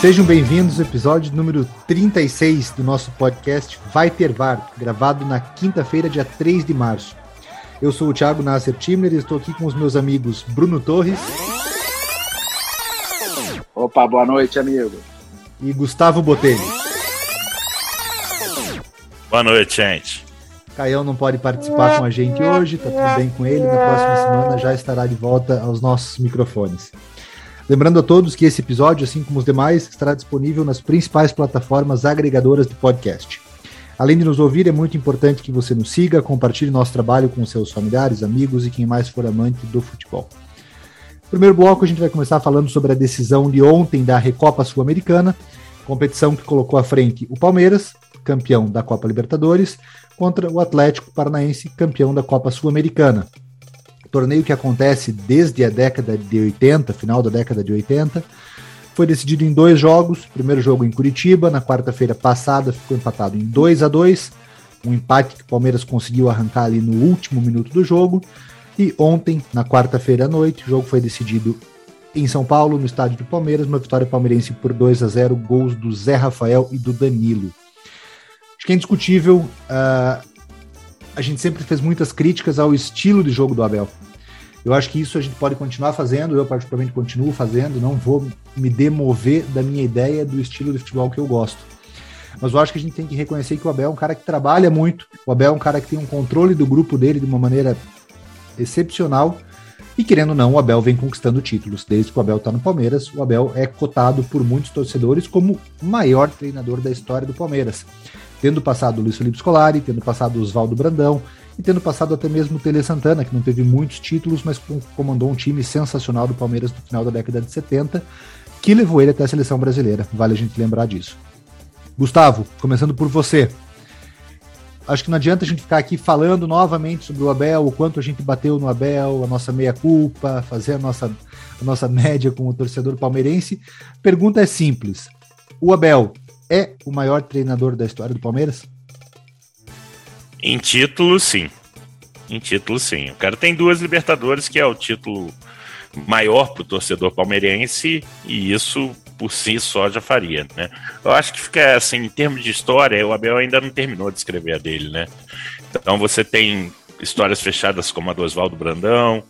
Sejam bem-vindos ao episódio número 36 do nosso podcast Vai Ter VAR, gravado na quinta-feira, dia 3 de março. Eu sou o Thiago Nasser Timmer e estou aqui com os meus amigos Bruno Torres. Opa, boa noite, amigo. E Gustavo Botelho. Boa noite, gente. Caião não pode participar com a gente hoje, tá tudo bem com ele. Na próxima semana já estará de volta aos nossos microfones. Lembrando a todos que esse episódio, assim como os demais, estará disponível nas principais plataformas agregadoras de podcast. Além de nos ouvir, é muito importante que você nos siga, compartilhe nosso trabalho com seus familiares, amigos e quem mais for amante do futebol. No primeiro bloco, a gente vai começar falando sobre a decisão de ontem da Recopa Sul-Americana, competição que colocou à frente o Palmeiras, campeão da Copa Libertadores, contra o Atlético Paranaense, campeão da Copa Sul-Americana torneio que acontece desde a década de 80, final da década de 80. Foi decidido em dois jogos. Primeiro jogo em Curitiba, na quarta-feira passada ficou empatado em 2 a 2 um empate que o Palmeiras conseguiu arrancar ali no último minuto do jogo. E ontem, na quarta-feira à noite, o jogo foi decidido em São Paulo, no estádio do Palmeiras, uma vitória palmeirense por 2 a 0 gols do Zé Rafael e do Danilo. Acho que é indiscutível uh, a gente sempre fez muitas críticas ao estilo de jogo do Abel. Eu acho que isso a gente pode continuar fazendo, eu particularmente continuo fazendo, não vou me demover da minha ideia do estilo de futebol que eu gosto. Mas eu acho que a gente tem que reconhecer que o Abel é um cara que trabalha muito, o Abel é um cara que tem um controle do grupo dele de uma maneira excepcional. E querendo ou não, o Abel vem conquistando títulos. Desde que o Abel está no Palmeiras, o Abel é cotado por muitos torcedores como o maior treinador da história do Palmeiras tendo passado o Luiz Felipe Scolari, tendo passado o Oswaldo Brandão e tendo passado até mesmo o Tele Santana, que não teve muitos títulos, mas comandou um time sensacional do Palmeiras no final da década de 70, que levou ele até a seleção brasileira. Vale a gente lembrar disso. Gustavo, começando por você. Acho que não adianta a gente ficar aqui falando novamente sobre o Abel, o quanto a gente bateu no Abel, a nossa meia-culpa, fazer a nossa, a nossa média com o torcedor palmeirense. Pergunta é simples. O Abel é o maior treinador da história do Palmeiras? Em título, sim. Em título, sim. O cara tem duas Libertadores, que é o título maior para o torcedor palmeirense, e isso por si só já faria, né? Eu acho que fica assim, em termos de história, o Abel ainda não terminou de escrever a dele, né? Então você tem histórias fechadas como a do Oswaldo Brandão,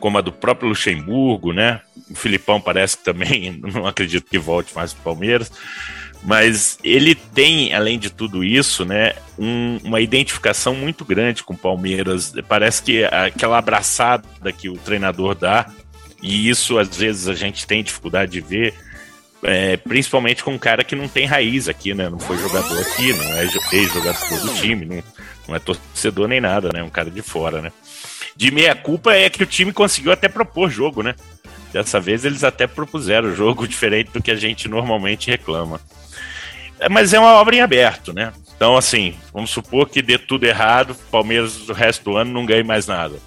como a do próprio Luxemburgo, né? O Filipão parece que também não acredito que volte mais para o Palmeiras. Mas ele tem, além de tudo isso, né, um, uma identificação muito grande com o Palmeiras. Parece que aquela abraçada que o treinador dá, e isso às vezes a gente tem dificuldade de ver, é, principalmente com um cara que não tem raiz aqui, né? Não foi jogador aqui, não é ex-jogador do time, não, não é torcedor nem nada, né? Um cara de fora, né? De meia culpa é que o time conseguiu até propor jogo, né? Dessa vez eles até propuseram jogo diferente do que a gente normalmente reclama. É, mas é uma obra em aberto, né? Então, assim, vamos supor que dê tudo errado, Palmeiras o resto do ano não ganhe mais nada.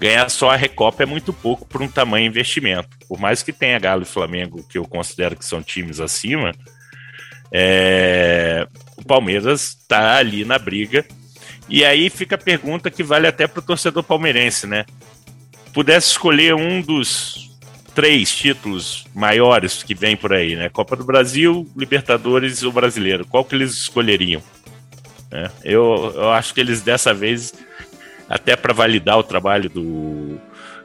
Ganhar só a Recopa é muito pouco por um tamanho investimento. Por mais que tenha Galo e Flamengo, que eu considero que são times acima, é... o Palmeiras está ali na briga. E aí fica a pergunta que vale até para o torcedor palmeirense, né? Pudesse escolher um dos três títulos maiores que vem por aí, né? Copa do Brasil, Libertadores e o Brasileiro. Qual que eles escolheriam? É, eu, eu acho que eles dessa vez, até para validar o trabalho do,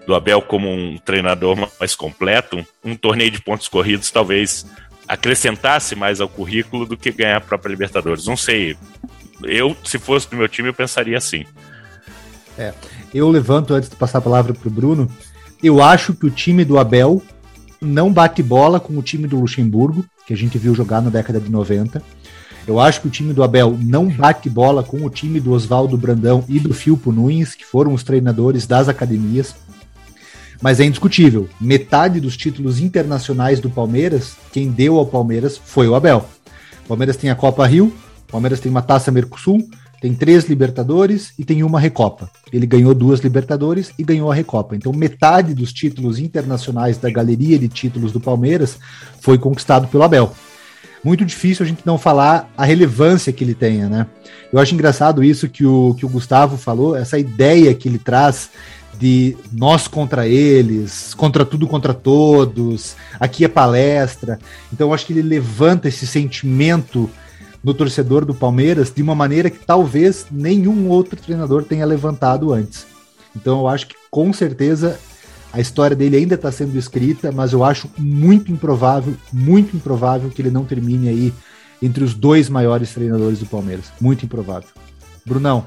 do Abel como um treinador mais completo, um torneio de pontos corridos talvez acrescentasse mais ao currículo do que ganhar a própria Libertadores. Não sei. Eu, se fosse do meu time, eu pensaria assim. É, eu levanto antes de passar a palavra para o Bruno eu acho que o time do Abel não bate bola com o time do Luxemburgo, que a gente viu jogar na década de 90. Eu acho que o time do Abel não bate bola com o time do Oswaldo Brandão e do Filpo Nunes, que foram os treinadores das academias. Mas é indiscutível. Metade dos títulos internacionais do Palmeiras, quem deu ao Palmeiras foi o Abel. O Palmeiras tem a Copa Rio, o Palmeiras tem uma Taça Mercosul, tem três Libertadores e tem uma Recopa. Ele ganhou duas Libertadores e ganhou a Recopa. Então, metade dos títulos internacionais da galeria de títulos do Palmeiras foi conquistado pelo Abel. Muito difícil a gente não falar a relevância que ele tenha, né? Eu acho engraçado isso que o, que o Gustavo falou, essa ideia que ele traz de nós contra eles, contra tudo contra todos, aqui é palestra. Então eu acho que ele levanta esse sentimento no torcedor do Palmeiras de uma maneira que talvez nenhum outro treinador tenha levantado antes. Então eu acho que com certeza a história dele ainda está sendo escrita, mas eu acho muito improvável, muito improvável que ele não termine aí entre os dois maiores treinadores do Palmeiras. Muito improvável. Brunão.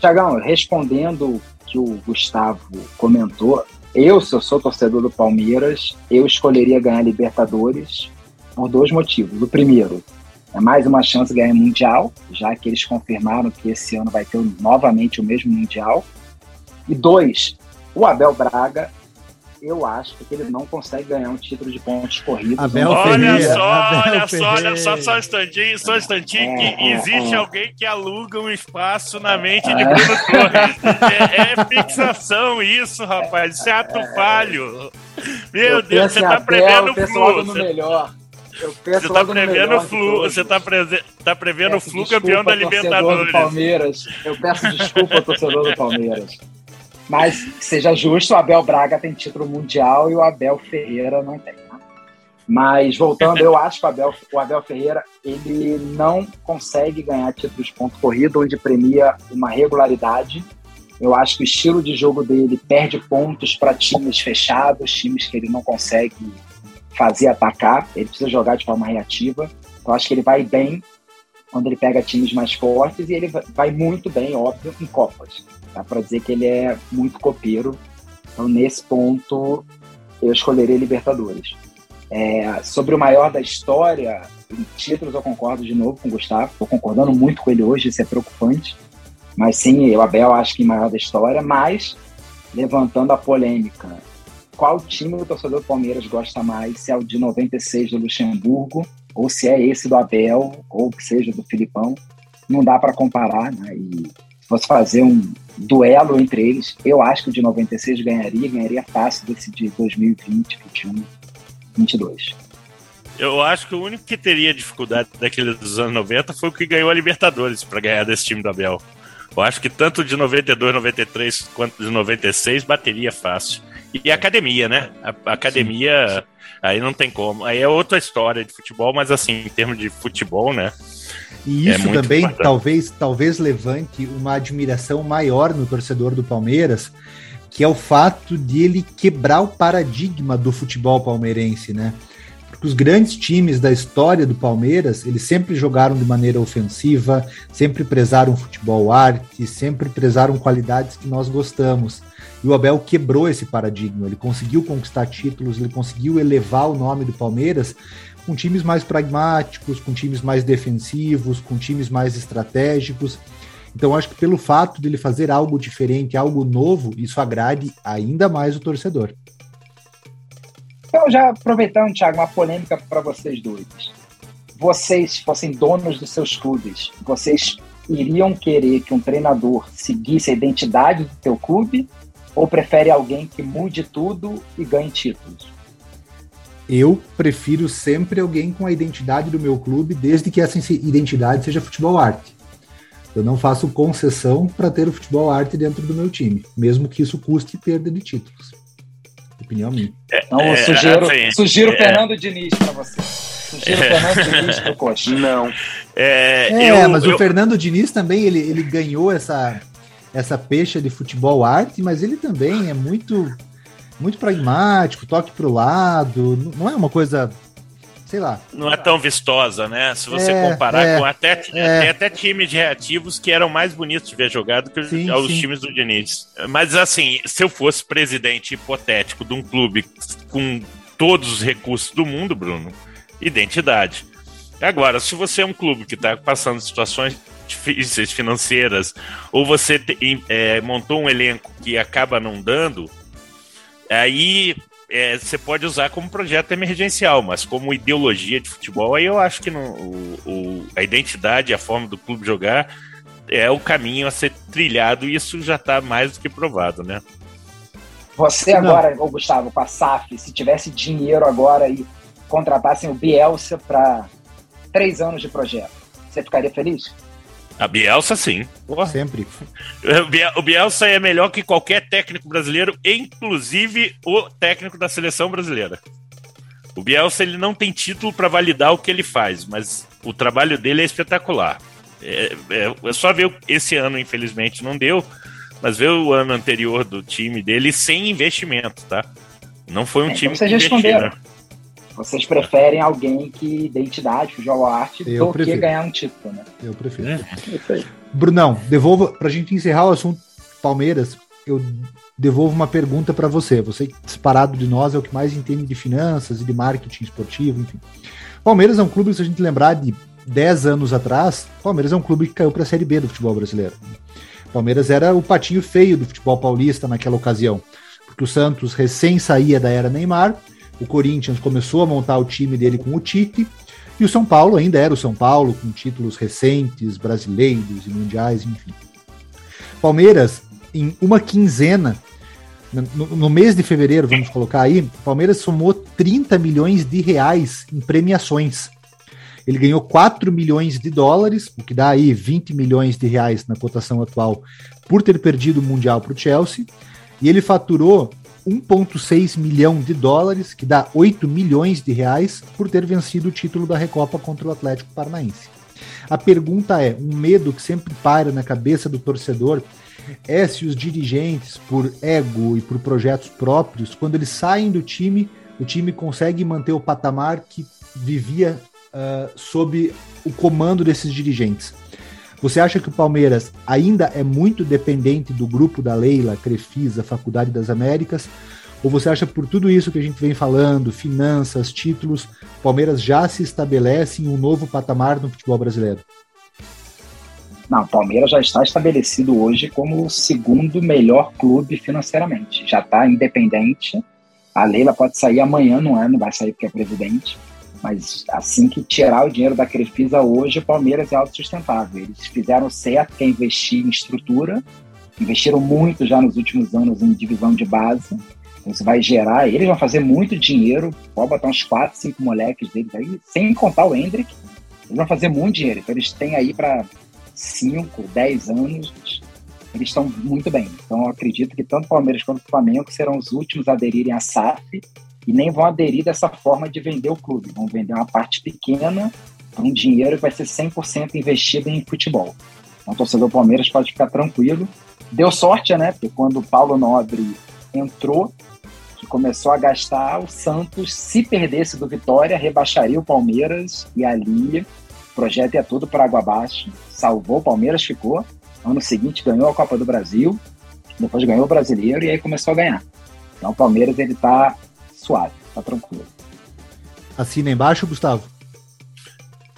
Tiagão, respondendo que o Gustavo comentou, eu, se eu sou torcedor do Palmeiras, eu escolheria ganhar Libertadores por dois motivos. O primeiro, é mais uma chance de ganhar Mundial, já que eles confirmaram que esse ano vai ter novamente o mesmo Mundial. E dois, o Abel Braga eu acho que ele não consegue ganhar um título de pontos corridos. Abel olha Ferreira, só, Abel olha Ferreira. só, olha só, só um instantinho, só um instantinho, é, que é, existe é. alguém que aluga um espaço na mente de Bruno Torres. É, é, fixação isso, rapaz, isso é ato falho. Meu Deus, você tá prevendo flu. Você... melhor. Você tá prevendo flu, você tá, tá prevendo flu campeão da Libertadores. Palmeiras. Eu peço desculpa ao torcedor do Palmeiras. Mas seja justo, o Abel Braga tem título mundial e o Abel Ferreira não tem. Né? Mas voltando, eu acho que o Abel, o Abel Ferreira ele não consegue ganhar títulos de ponto corrido, onde premia uma regularidade. Eu acho que o estilo de jogo dele perde pontos para times fechados, times que ele não consegue fazer atacar. Ele precisa jogar de forma reativa. Eu acho que ele vai bem quando ele pega times mais fortes e ele vai muito bem, óbvio, em Copas. Dá para dizer que ele é muito copeiro. Então, nesse ponto, eu escolheria Libertadores. É, sobre o maior da história, em títulos eu concordo de novo com o Gustavo. Estou concordando muito com ele hoje, isso é preocupante. Mas sim, o Abel acho que maior da história. Mas, levantando a polêmica, qual time o torcedor do Palmeiras gosta mais? Se é o de 96 do Luxemburgo, ou se é esse do Abel, ou que seja do Filipão. Não dá para comparar, né? E se fosse fazer um duelo entre eles, eu acho que o de 96 ganharia, ganharia fácil desse de 2020, 21, 22. Eu acho que o único que teria dificuldade daquele dos anos 90 foi o que ganhou a Libertadores para ganhar desse time do Abel. Eu acho que tanto de 92, 93 quanto de 96 bateria fácil. E a academia, né? A, academia, Sim. aí não tem como. Aí é outra história de futebol, mas assim, em termos de futebol, né? E é isso é também importante. talvez, talvez levante uma admiração maior no torcedor do Palmeiras, que é o fato de ele quebrar o paradigma do futebol palmeirense, né? Porque os grandes times da história do Palmeiras, eles sempre jogaram de maneira ofensiva, sempre prezaram futebol arte, sempre prezaram qualidades que nós gostamos. E o Abel quebrou esse paradigma, ele conseguiu conquistar títulos, ele conseguiu elevar o nome do Palmeiras com times mais pragmáticos, com times mais defensivos, com times mais estratégicos. Então, acho que pelo fato de ele fazer algo diferente, algo novo, isso agrade ainda mais o torcedor. Então, já aproveitando, Thiago, uma polêmica para vocês dois. Vocês fossem donos dos seus clubes, vocês iriam querer que um treinador seguisse a identidade do seu clube ou prefere alguém que mude tudo e ganhe títulos? eu prefiro sempre alguém com a identidade do meu clube, desde que essa identidade seja futebol arte. Eu não faço concessão para ter o futebol arte dentro do meu time, mesmo que isso custe perda de títulos. Opinião minha. Então, eu é, sugiro, assim, sugiro é, Fernando Diniz para você. Sugiro é, Fernando Diniz pro Coxa. Não. É, é eu, mas eu, o Fernando Diniz também, ele, ele ganhou essa, essa pecha de futebol arte, mas ele também é muito muito pragmático, toque pro lado, não é uma coisa, sei lá. Não é tão vistosa, né? Se você é, comparar é, com até, é. até times reativos que eram mais bonitos de ver jogado que sim, os sim. times do Diniz. Mas assim, se eu fosse presidente hipotético de um clube com todos os recursos do mundo, Bruno, identidade. Agora, se você é um clube que está passando situações difíceis financeiras, ou você é, montou um elenco que acaba não dando, aí é, você pode usar como projeto emergencial, mas como ideologia de futebol, aí eu acho que não, o, o, a identidade, a forma do clube jogar é o caminho a ser trilhado e isso já está mais do que provado, né? Você agora, ô Gustavo, com a SAF, se tivesse dinheiro agora e contratassem o Bielsa para três anos de projeto, você ficaria feliz? A Bielsa, sim. Porra. Sempre. O Bielsa é melhor que qualquer técnico brasileiro, inclusive o técnico da seleção brasileira. O Bielsa ele não tem título para validar o que ele faz, mas o trabalho dele é espetacular. É, é, é só ver esse ano, infelizmente, não deu, mas ver o ano anterior do time dele sem investimento, tá? Não foi um é, time vocês que responderam. Vocês preferem alguém que identidade, que joga arte, eu do prefiro. que ganhar um título, né? Eu prefiro. É. Brunão, devolva, pra gente encerrar o assunto Palmeiras, eu devolvo uma pergunta para você. Você, disparado de nós, é o que mais entende de finanças e de marketing esportivo, enfim. Palmeiras é um clube, se a gente lembrar de 10 anos atrás, Palmeiras é um clube que caiu para a Série B do futebol brasileiro. Palmeiras era o patinho feio do futebol paulista naquela ocasião, porque o Santos recém saía da era Neymar o Corinthians começou a montar o time dele com o Tite, e o São Paulo ainda era o São Paulo, com títulos recentes, brasileiros e mundiais, enfim. Palmeiras, em uma quinzena, no, no, mês de fevereiro, vamos colocar aí, Palmeiras somou 30 milhões de reais em premiações. Ele ganhou 4 milhões de dólares, o que dá aí 20 milhões de reais na cotação atual, por ter perdido o Mundial para o Chelsea. E ele faturou 1,6 milhão de dólares, que dá 8 milhões de reais, por ter vencido o título da Recopa contra o Atlético Paranaense. A pergunta é: um medo que sempre para na cabeça do torcedor é se os dirigentes, por ego e por projetos próprios, quando eles saem do time, o time consegue manter o patamar que vivia uh, sob o comando desses dirigentes. Você acha que o Palmeiras ainda é muito dependente do grupo da Leila, Crefisa, Faculdade das Américas? Ou você acha por tudo isso que a gente vem falando, finanças, títulos, Palmeiras já se estabelece em um novo patamar no futebol brasileiro? Não, o Palmeiras já está estabelecido hoje como o segundo melhor clube financeiramente. Já está independente. A Leila pode sair amanhã, não é? Não vai sair porque é presidente. Mas assim que tirar o dinheiro da Crefisa hoje, o Palmeiras é autossustentável. Eles fizeram certo que é investir em estrutura, investiram muito já nos últimos anos em divisão de base. Então, isso vai gerar, eles vão fazer muito dinheiro, pode botar uns 4, 5 moleques deles aí, sem contar o Hendrick, eles vão fazer muito dinheiro. Então eles têm aí para 5, 10 anos, eles estão muito bem. Então eu acredito que tanto o Palmeiras quanto o Flamengo serão os últimos a aderirem à SAF e nem vão aderir dessa forma de vender o clube. Vão vender uma parte pequena um dinheiro que vai ser 100% investido em futebol. Então, o torcedor Palmeiras pode ficar tranquilo. Deu sorte, né? Porque quando o Paulo Nobre entrou, que começou a gastar, o Santos, se perdesse do Vitória, rebaixaria o Palmeiras e ali o projeto ia tudo para água abaixo. Salvou o Palmeiras, ficou. Ano seguinte ganhou a Copa do Brasil, depois ganhou o Brasileiro e aí começou a ganhar. Então o Palmeiras ele está suave, tá tranquilo. Assina embaixo, Gustavo?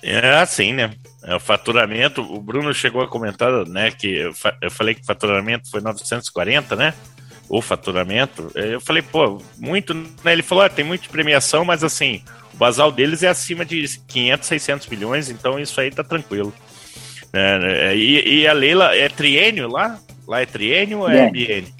É assim, né? É, o faturamento, o Bruno chegou a comentar, né, que eu, eu falei que o faturamento foi 940, né? O faturamento. É, eu falei, pô, muito, né? Ele falou, ah, tem muita premiação, mas assim, o basal deles é acima de 500, 600 milhões, então isso aí tá tranquilo. É, é e, e, a Leila é triênio lá? Lá é triênio ou é biênio?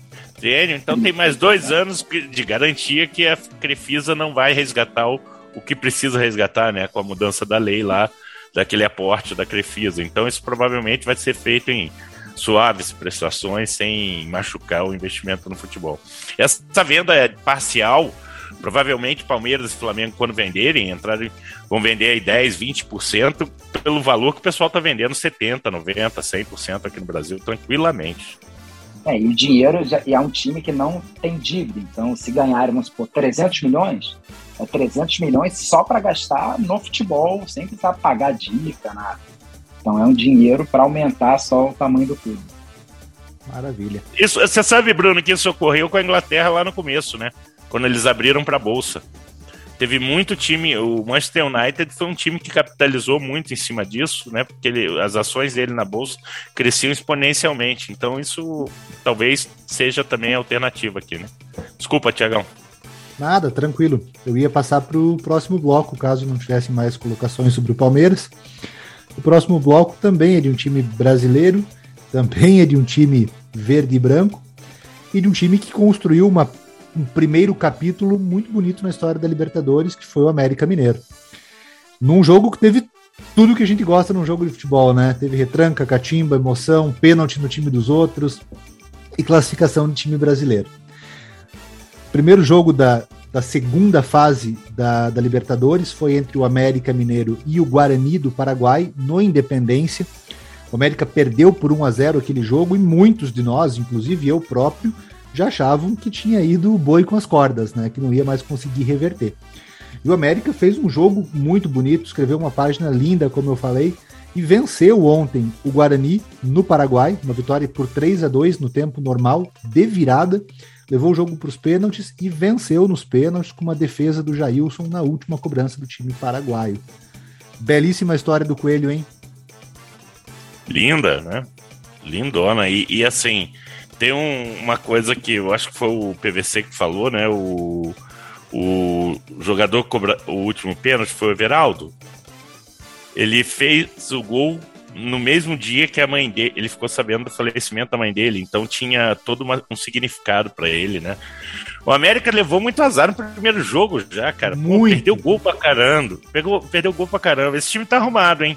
Então tem mais dois anos de garantia que a Crefisa não vai resgatar o, o que precisa resgatar, né? Com a mudança da lei lá, daquele aporte da Crefisa. Então isso provavelmente vai ser feito em suaves prestações, sem machucar o investimento no futebol. Essa venda é parcial. Provavelmente Palmeiras e Flamengo, quando venderem, entrarem, vão vender aí 10, 20% pelo valor que o pessoal está vendendo 70%, 90%, 100% aqui no Brasil, tranquilamente. É, e o dinheiro já, e é um time que não tem dívida. Então, se ganharem, vamos supor, 300 milhões, é 300 milhões só para gastar no futebol, sem precisar pagar dívida, nada. Então, é um dinheiro para aumentar só o tamanho do clube. Maravilha. Isso, você sabe, Bruno, que isso ocorreu com a Inglaterra lá no começo, né? Quando eles abriram para a bolsa. Teve muito time. O Manchester United foi um time que capitalizou muito em cima disso, né? Porque ele, as ações dele na bolsa cresciam exponencialmente. Então, isso talvez seja também a alternativa aqui, né? Desculpa, Tiagão. Nada, tranquilo. Eu ia passar para o próximo bloco, caso não tivesse mais colocações sobre o Palmeiras. O próximo bloco também é de um time brasileiro, também é de um time verde e branco, e de um time que construiu uma, um primeiro capítulo muito bonito na história da Libertadores, que foi o América Mineiro. Num jogo que teve tudo que a gente gosta num jogo de futebol, né? Teve retranca, catimba, emoção, pênalti no time dos outros e classificação de time brasileiro. Primeiro jogo da, da segunda fase da, da Libertadores foi entre o América Mineiro e o Guarani do Paraguai, no Independência. O América perdeu por 1 a 0 aquele jogo e muitos de nós, inclusive eu próprio, já achavam que tinha ido o boi com as cordas, né? Que não ia mais conseguir reverter. E o América fez um jogo muito bonito, escreveu uma página linda, como eu falei, e venceu ontem o Guarani no Paraguai, uma vitória por 3 a 2 no tempo normal, de virada. Levou o jogo para os pênaltis e venceu nos pênaltis com uma defesa do Jailson na última cobrança do time paraguaio. Belíssima história do Coelho, hein? Linda, né? Lindona. E, e assim, tem um, uma coisa que eu acho que foi o PVC que falou, né? O, o jogador cobra o último pênalti foi o Everaldo. Ele fez o gol no mesmo dia que a mãe dele, ele ficou sabendo do falecimento da mãe dele, então tinha todo uma, um significado para ele, né? O América levou muito azar no primeiro jogo já, cara. Pô, perdeu gol pra caramba. Pegou, perdeu gol pra caramba. Esse time tá arrumado, hein?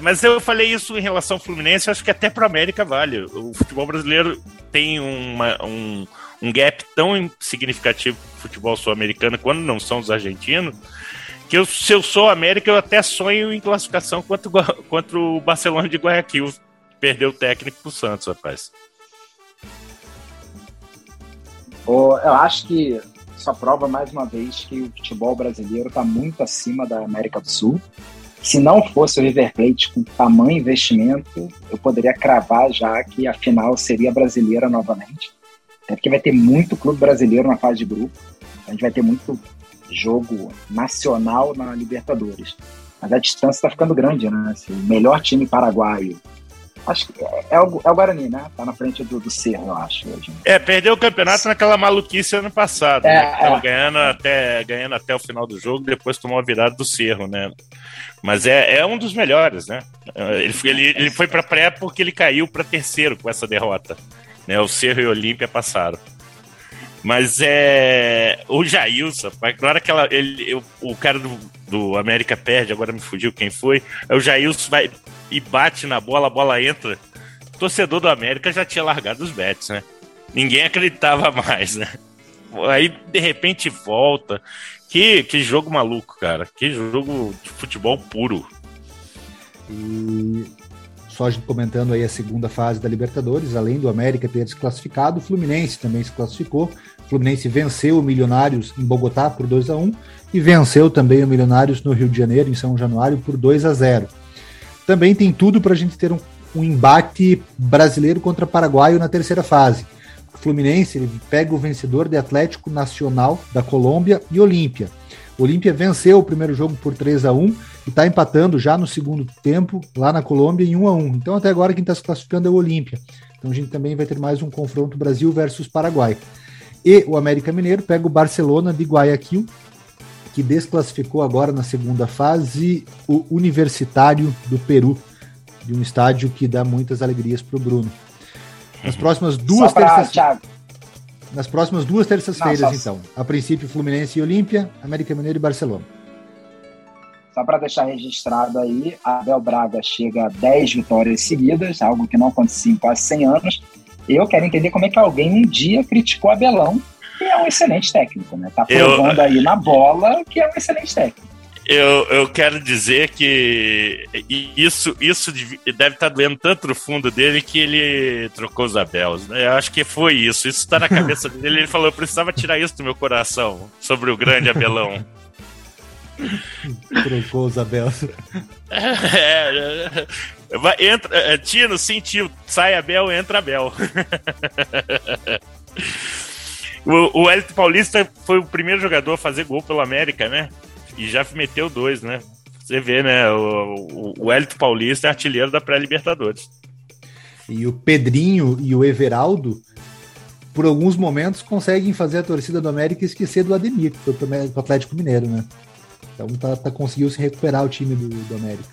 Mas eu falei isso em relação ao Fluminense, acho que até para América vale. O futebol brasileiro tem uma, um, um gap tão significativo o futebol sul-americano quando não são os argentinos, que eu, se eu sou América, eu até sonho em classificação contra, contra o Barcelona de Guayaquil. Perdeu o técnico pro Santos, rapaz. Eu acho que só prova mais uma vez que o futebol brasileiro está muito acima da América do Sul. Se não fosse o River Plate com tamanho investimento, eu poderia cravar já que a final seria brasileira novamente. Até porque vai ter muito clube brasileiro na fase de grupo. A gente vai ter muito jogo nacional na Libertadores. Mas a distância está ficando grande, né? Assim, o melhor time paraguaio Acho que é, é, o, é o Guarani, né? Tá na frente do, do Cerro, eu acho. Hoje. É, perdeu o campeonato naquela maluquice ano passado, é, né? Tava é. ganhando, até, ganhando até o final do jogo, depois tomou a virada do Cerro, né? Mas é, é um dos melhores, né? Ele, ele, ele foi pra pré porque ele caiu para terceiro com essa derrota. Né? O Cerro e o Olímpia passaram. Mas é. O Jailson, na hora que ela, ele, o, o cara do, do América perde, agora me fugiu quem foi. O Jailson vai e bate na bola, a bola entra. O torcedor do América já tinha largado os bets, né? Ninguém acreditava mais, né? Aí de repente volta. Que, que jogo maluco, cara. Que jogo de futebol puro. E só comentando aí a segunda fase da Libertadores, além do América ter desclassificado, o Fluminense também se classificou. Fluminense venceu o Milionários em Bogotá por 2 a 1 e venceu também o Milionários no Rio de Janeiro, em São Januário, por 2 a 0 também tem tudo para a gente ter um, um, embate brasileiro contra paraguaio na terceira fase. O Fluminense ele pega o vencedor de Atlético Nacional da Colômbia e Olímpia. Olímpia venceu o primeiro jogo por 3 a 1 e está empatando já no segundo tempo lá na Colômbia em 1 a 1 Então até agora quem está se classificando é o Olímpia. Então a gente também vai ter mais um confronto Brasil versus Paraguai. E o América Mineiro pega o Barcelona de Guayaquil que desclassificou agora na segunda fase o Universitário do Peru, de um estádio que dá muitas alegrias para o Bruno. Nas próximas duas terças Nas próximas duas terças-feiras, então. A princípio, Fluminense e Olímpia, América Mineiro e Barcelona. Só para deixar registrado aí, a Abel Braga chega a 10 vitórias seguidas, algo que não acontecia em quase 100 anos. Eu quero entender como é que alguém um dia criticou Abelão que é um excelente técnico, né? Tá provando eu, aí na bola que é um excelente técnico. Eu, eu quero dizer que isso, isso deve estar tá doendo tanto no fundo dele que ele trocou os Abels. Né? Eu acho que foi isso. Isso está na cabeça dele. Ele falou: eu precisava tirar isso do meu coração sobre o grande Abelão. Trocou os Abels. É, vai, entra, é, Tino, sentiu. Sai Abel, entra Abel. O, o Elton Paulista foi o primeiro jogador a fazer gol pelo América, né? E já meteu dois, né? Você vê, né? O, o, o Elton Paulista é artilheiro da pré-Libertadores. E o Pedrinho e o Everaldo, por alguns momentos, conseguem fazer a torcida do América esquecer do Ademir, que foi pro Atlético Mineiro, né? Então tá, tá conseguiu se recuperar o time do, do América.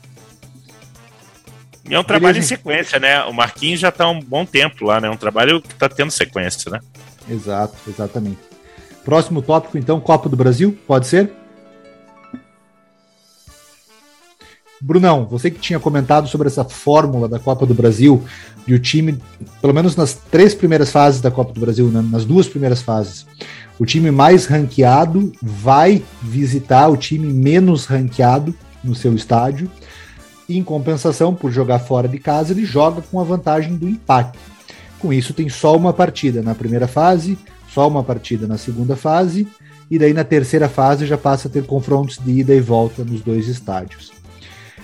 E é um trabalho Beleza. em sequência, né? O Marquinhos já tá há um bom tempo lá, né? Um trabalho que tá tendo sequência, né? Exato, exatamente. Próximo tópico, então, Copa do Brasil, pode ser? Brunão, você que tinha comentado sobre essa fórmula da Copa do Brasil, de o time, pelo menos nas três primeiras fases da Copa do Brasil, né, nas duas primeiras fases, o time mais ranqueado vai visitar o time menos ranqueado no seu estádio. E, em compensação, por jogar fora de casa, ele joga com a vantagem do empate. Com isso, tem só uma partida na primeira fase, só uma partida na segunda fase, e daí na terceira fase já passa a ter confrontos de ida e volta nos dois estádios.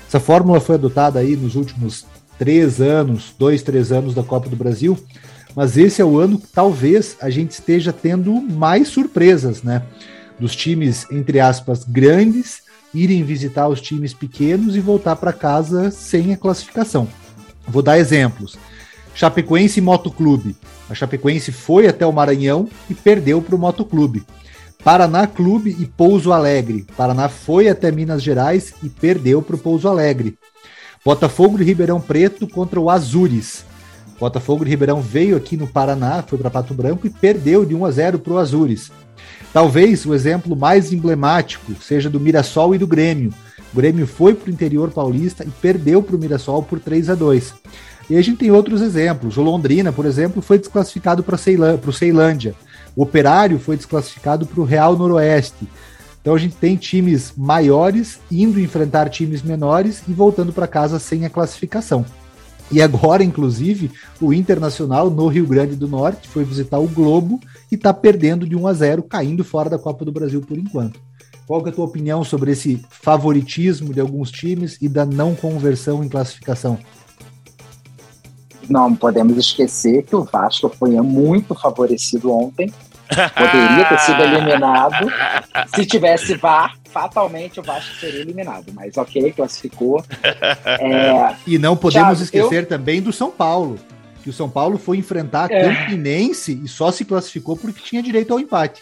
Essa fórmula foi adotada aí nos últimos três anos, dois, três anos da Copa do Brasil, mas esse é o ano que talvez a gente esteja tendo mais surpresas, né? Dos times, entre aspas, grandes irem visitar os times pequenos e voltar para casa sem a classificação. Vou dar exemplos. Chapecoense e Motoclube. A Chapecoense foi até o Maranhão e perdeu para o Motoclube. Paraná Clube e Pouso Alegre. Paraná foi até Minas Gerais e perdeu para o Pouso Alegre. Botafogo de Ribeirão Preto contra o Azures. Botafogo de Ribeirão veio aqui no Paraná, foi para Pato Branco e perdeu de 1 a 0 para o Azures. Talvez o exemplo mais emblemático seja do Mirassol e do Grêmio. O Grêmio foi para o interior paulista e perdeu para o Mirassol por 3 a 2 e a gente tem outros exemplos. O Londrina, por exemplo, foi desclassificado para o Ceilândia. O Operário foi desclassificado para o Real Noroeste. Então a gente tem times maiores indo enfrentar times menores e voltando para casa sem a classificação. E agora, inclusive, o Internacional no Rio Grande do Norte foi visitar o Globo e está perdendo de 1 a 0, caindo fora da Copa do Brasil por enquanto. Qual é a tua opinião sobre esse favoritismo de alguns times e da não conversão em classificação? não podemos esquecer que o Vasco foi muito favorecido ontem. Poderia ter sido eliminado. Se tivesse VAR, fatalmente o Vasco seria eliminado. Mas ok, classificou. É... E não podemos Thiago, esquecer eu... também do São Paulo. Que o São Paulo foi enfrentar a é. Campinense e só se classificou porque tinha direito ao empate.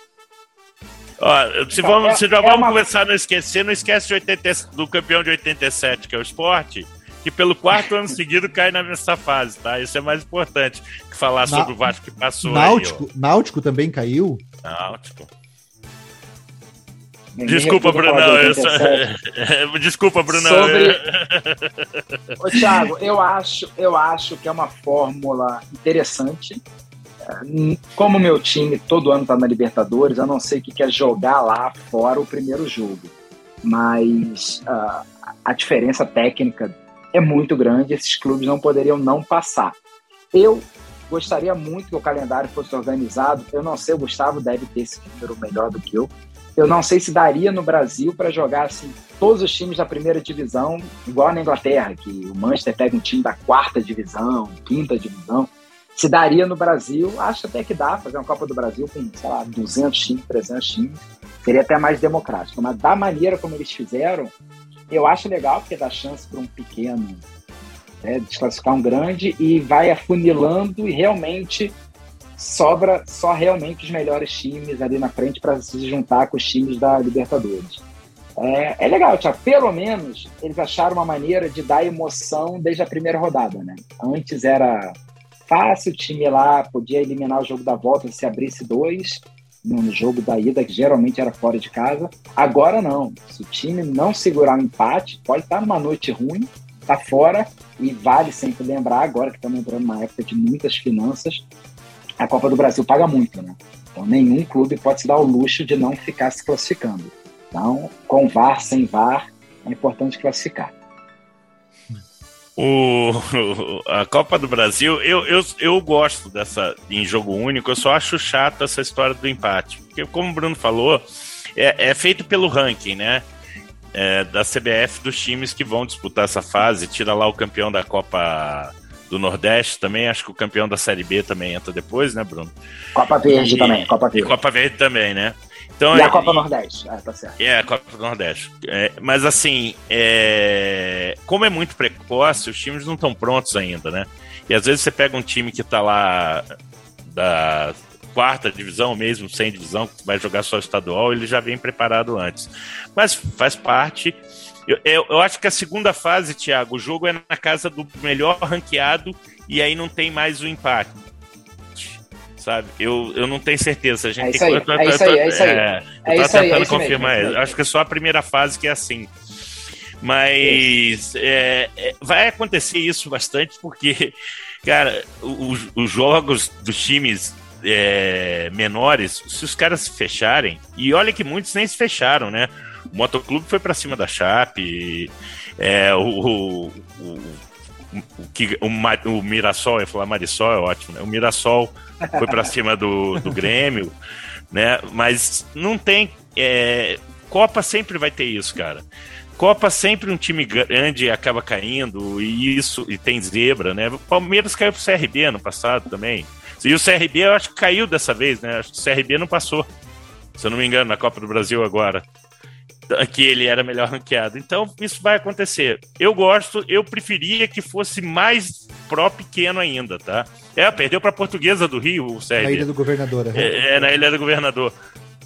Ó, se, vamos, é, se já é vamos uma... começar a não esquecer, não esquece 80, do campeão de 87, que é o esporte que pelo quarto ano seguido cai nessa fase, tá? Isso é mais importante que falar Na... sobre o Vasco que passou. Náutico, aí, Náutico também caiu? Náutico. Desculpa, Brunão. Só... Desculpa, Brunão. Sobre... Ô, Thiago, eu acho, eu acho que é uma fórmula interessante. Como meu time todo ano está na Libertadores, eu não sei o que quer jogar lá fora o primeiro jogo. Mas uh, a diferença técnica é muito grande, esses clubes não poderiam não passar. Eu gostaria muito que o calendário fosse organizado. Eu não sei, o Gustavo deve ter esse número melhor do que eu. Eu não sei se daria no Brasil para jogar assim todos os times da primeira divisão, igual na Inglaterra, que o Manchester pega um time da quarta divisão, quinta divisão. Se daria no Brasil, acho até que dá fazer uma Copa do Brasil com, sei lá, 200 times, 300 times. Seria até mais democrático. Mas da maneira como eles fizeram, eu acho legal porque dá chance para um pequeno né, desclassificar um grande e vai afunilando e realmente sobra só realmente os melhores times ali na frente para se juntar com os times da Libertadores. É, é legal, Tiago. Pelo menos eles acharam uma maneira de dar emoção desde a primeira rodada, né? Antes era fácil, o time lá podia eliminar o jogo da volta se abrisse dois no jogo da ida, que geralmente era fora de casa. Agora não. Se o time não segurar o um empate, pode estar numa noite ruim, tá fora, e vale sempre lembrar, agora que estamos entrando numa época de muitas finanças, a Copa do Brasil paga muito, né? Então nenhum clube pode se dar o luxo de não ficar se classificando. Então, com VAR, sem VAR, é importante classificar o, a Copa do Brasil, eu, eu, eu gosto dessa em jogo único, eu só acho chato essa história do empate. Porque, como o Bruno falou, é, é feito pelo ranking, né? É, da CBF dos times que vão disputar essa fase, tira lá o campeão da Copa do Nordeste também. Acho que o campeão da Série B também entra depois, né, Bruno? Copa Verde e, também, Copa Verde. E Copa Verde também, né? Então, e a Copa Nordeste, ah, tá certo. É, a Copa Nordeste. É, mas assim, é, como é muito precoce, os times não estão prontos ainda, né? E às vezes você pega um time que tá lá da quarta divisão, mesmo sem divisão, que vai jogar só estadual, ele já vem preparado antes. Mas faz parte. Eu, eu, eu, acho que a segunda fase, Thiago, o jogo é na casa do melhor ranqueado e aí não tem mais o impacto sabe? Eu, eu não tenho certeza. A gente é isso aí, é isso aí, é isso aí. É, é isso aí, é isso confirmar. Mesmo, Acho que é só a primeira fase que é assim. Mas é, é, vai acontecer isso bastante porque, cara, os, os jogos dos times é, menores, se os caras se fecharem, e olha que muitos nem se fecharam, né? O Motoclube foi para cima da Chape, é, o, o, o, o, o, o Mirassol, ia falar Marisol, é ótimo, né? O Mirassol foi para cima do, do Grêmio, né? Mas não tem. É, Copa sempre vai ter isso, cara. Copa sempre um time grande acaba caindo, e isso, e tem zebra, né? O Palmeiras caiu pro CRB ano passado também. E o CRB eu acho que caiu dessa vez, né? Acho que o CRB não passou, se eu não me engano, na Copa do Brasil agora. Que ele era melhor ranqueado. Então, isso vai acontecer. Eu gosto, eu preferia que fosse mais pró pequeno ainda, tá? É, perdeu para Portuguesa do Rio, o CRB. Na Ilha do Governador. É, é, é na Ilha do Governador.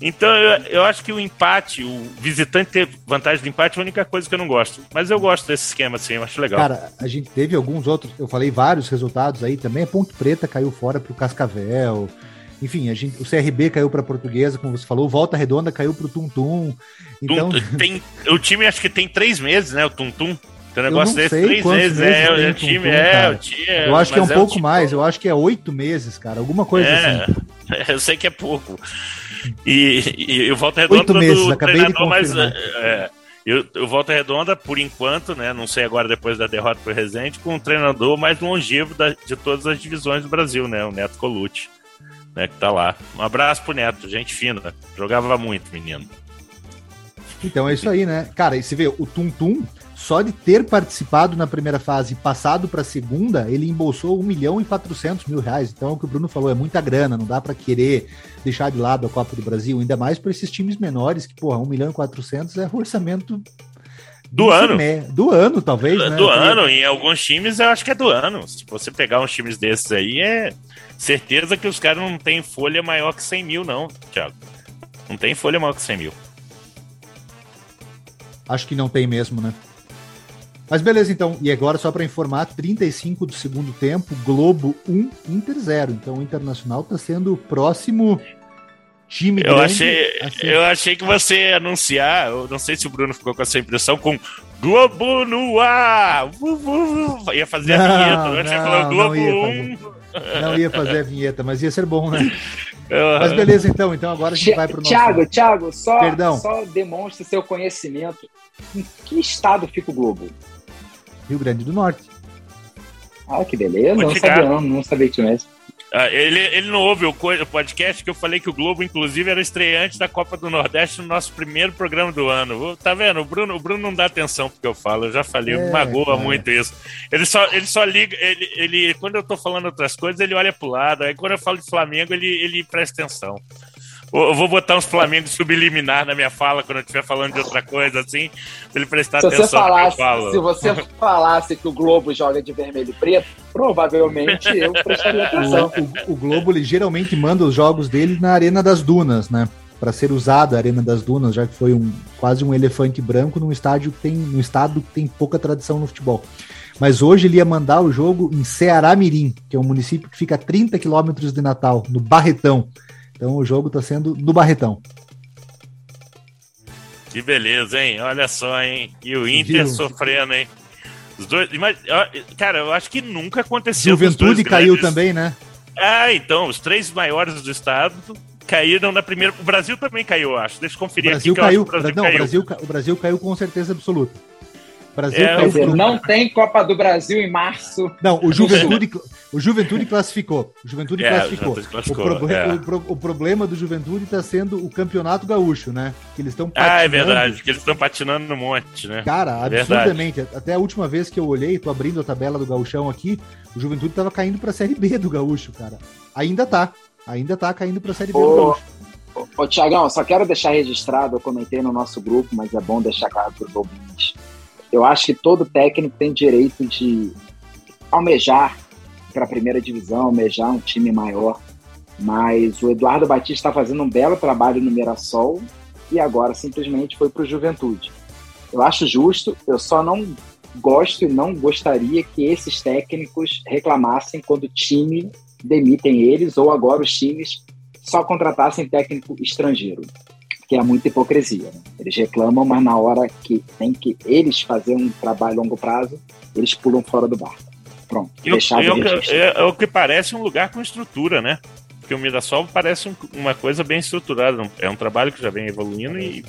Então, eu, eu, acho que o empate, o visitante ter vantagem de empate é a única coisa que eu não gosto. Mas eu gosto desse esquema, assim, eu acho legal. Cara, a gente teve alguns outros, eu falei vários resultados aí também. A Ponte Preta caiu fora pro Cascavel. Enfim, a gente, o CRB caiu para Portuguesa, como você falou. Volta Redonda caiu pro Tum Tum. Então... Tem, o time acho que tem três meses, né? O Tum Tum. Tem um negócio desse três meses, é, o time, é, o time, Eu acho que é um é pouco tipo... mais, eu acho que é oito meses, cara, alguma coisa é, assim. Eu sei que é pouco. E, e, e o Volta Redonda oito meses, do acabei treinador mais. É, eu, eu Volta Redonda, por enquanto, né? Não sei agora depois da derrota pro Resende, com o treinador mais longevo da, de todas as divisões do Brasil, né? O Neto Colucci, né? Que tá lá. Um abraço pro Neto, gente fina. Jogava muito, menino. Então é isso aí, né? Cara, e você vê, o Tum Tum só de ter participado na primeira fase e passado para segunda, ele embolsou 1 milhão e 400 mil reais. Então, é o que o Bruno falou, é muita grana, não dá para querer deixar de lado a Copa do Brasil, ainda mais para esses times menores, que, porra, 1 milhão e 400 é orçamento do ano. Do ano, talvez. Do, né? do ano, em alguns times eu acho que é do ano. Se você pegar uns times desses aí, é certeza que os caras não têm folha maior que 100 mil, não, Thiago. Não tem folha maior que 100 mil. Acho que não tem mesmo, né? Mas beleza, então. E agora, só para informar, 35 do segundo tempo, Globo 1, Inter 0. Então o Internacional está sendo o próximo time eu grande. Achei, Eu achei que você ia anunciar, eu não sei se o Bruno ficou com essa impressão, com Globo no ar! Uh, ia fazer não, a vinheta. Eu achei não, Globo não 1. Não ia fazer a vinheta, mas ia ser bom, né? Mas beleza, então. Então agora a gente vai para o nosso... Thiago, Thiago, só, Perdão. só demonstre seu conhecimento. Em que estado fica o Globo? Rio Grande do Norte. Ah, que beleza. Não sabia, não, não sabia que tinha ah, ele, ele não ouve o, podcast que eu falei que o Globo, inclusive, era estreante da Copa do Nordeste no nosso primeiro programa do ano. Tá vendo? O Bruno, o Bruno não dá atenção porque eu falo, eu já falei, é, magoa é. muito isso. Ele só, ele só liga, ele, ele, quando eu tô falando outras coisas, ele olha pro lado. Aí quando eu falo de Flamengo, ele, ele presta atenção. Eu vou botar uns Flamengo subliminar na minha fala quando eu estiver falando de outra coisa, assim, pra ele prestar se atenção você falasse, Se você falasse que o Globo joga de vermelho e preto, provavelmente eu prestaria atenção. O, o, o Globo, ele geralmente manda os jogos dele na Arena das Dunas, né? para ser usada a Arena das Dunas, já que foi um quase um elefante branco num estádio que tem num estado que tem pouca tradição no futebol. Mas hoje ele ia mandar o jogo em Ceará Mirim, que é um município que fica a 30 quilômetros de Natal, no Barretão. Então o jogo está sendo do Barretão. Que beleza, hein? Olha só, hein? E o Inter Viu? sofrendo, hein? Os dois, mas, cara, eu acho que nunca aconteceu. Juventude caiu grandes. também, né? Ah, então, os três maiores do estado caíram na primeira. O Brasil também caiu, eu acho. Deixa eu conferir o Brasil aqui. Caiu. O Brasil não, caiu. O, Brasil, o Brasil caiu com certeza absoluta. Brasil é, dizer, não tem Copa do Brasil em março. Não, o Juventude, o Juventude classificou. O Juventude é, classificou. O, classificou. O, proble é. o, o, problema do Juventude está sendo o campeonato gaúcho, né? Que eles estão Ah, é verdade, que eles estão patinando no monte, né? Cara, absurdamente. Verdade. Até a última vez que eu olhei, tô abrindo a tabela do gauchão aqui, o Juventude estava caindo para a Série B do gaúcho, cara. Ainda tá. Ainda tá caindo para a Série B do gaúcho. Ô, ô Tiagão, só quero deixar registrado, eu comentei no nosso grupo, mas é bom deixar claro para os ouvintes. Eu acho que todo técnico tem direito de almejar para a primeira divisão, almejar um time maior. Mas o Eduardo Batista está fazendo um belo trabalho no Mirassol e agora simplesmente foi para o Juventude. Eu acho justo, eu só não gosto e não gostaria que esses técnicos reclamassem quando o time demitem eles ou agora os times só contratassem técnico estrangeiro, que é muita hipocrisia. Né? Eles reclamam, mas na hora que tem que eles fazer um trabalho a longo prazo, eles pulam fora do barco. Pronto. E é, é, é, o que parece um lugar com estrutura, né? Porque o Mirassol parece um, uma coisa bem estruturada. É um trabalho que já vem evoluindo e,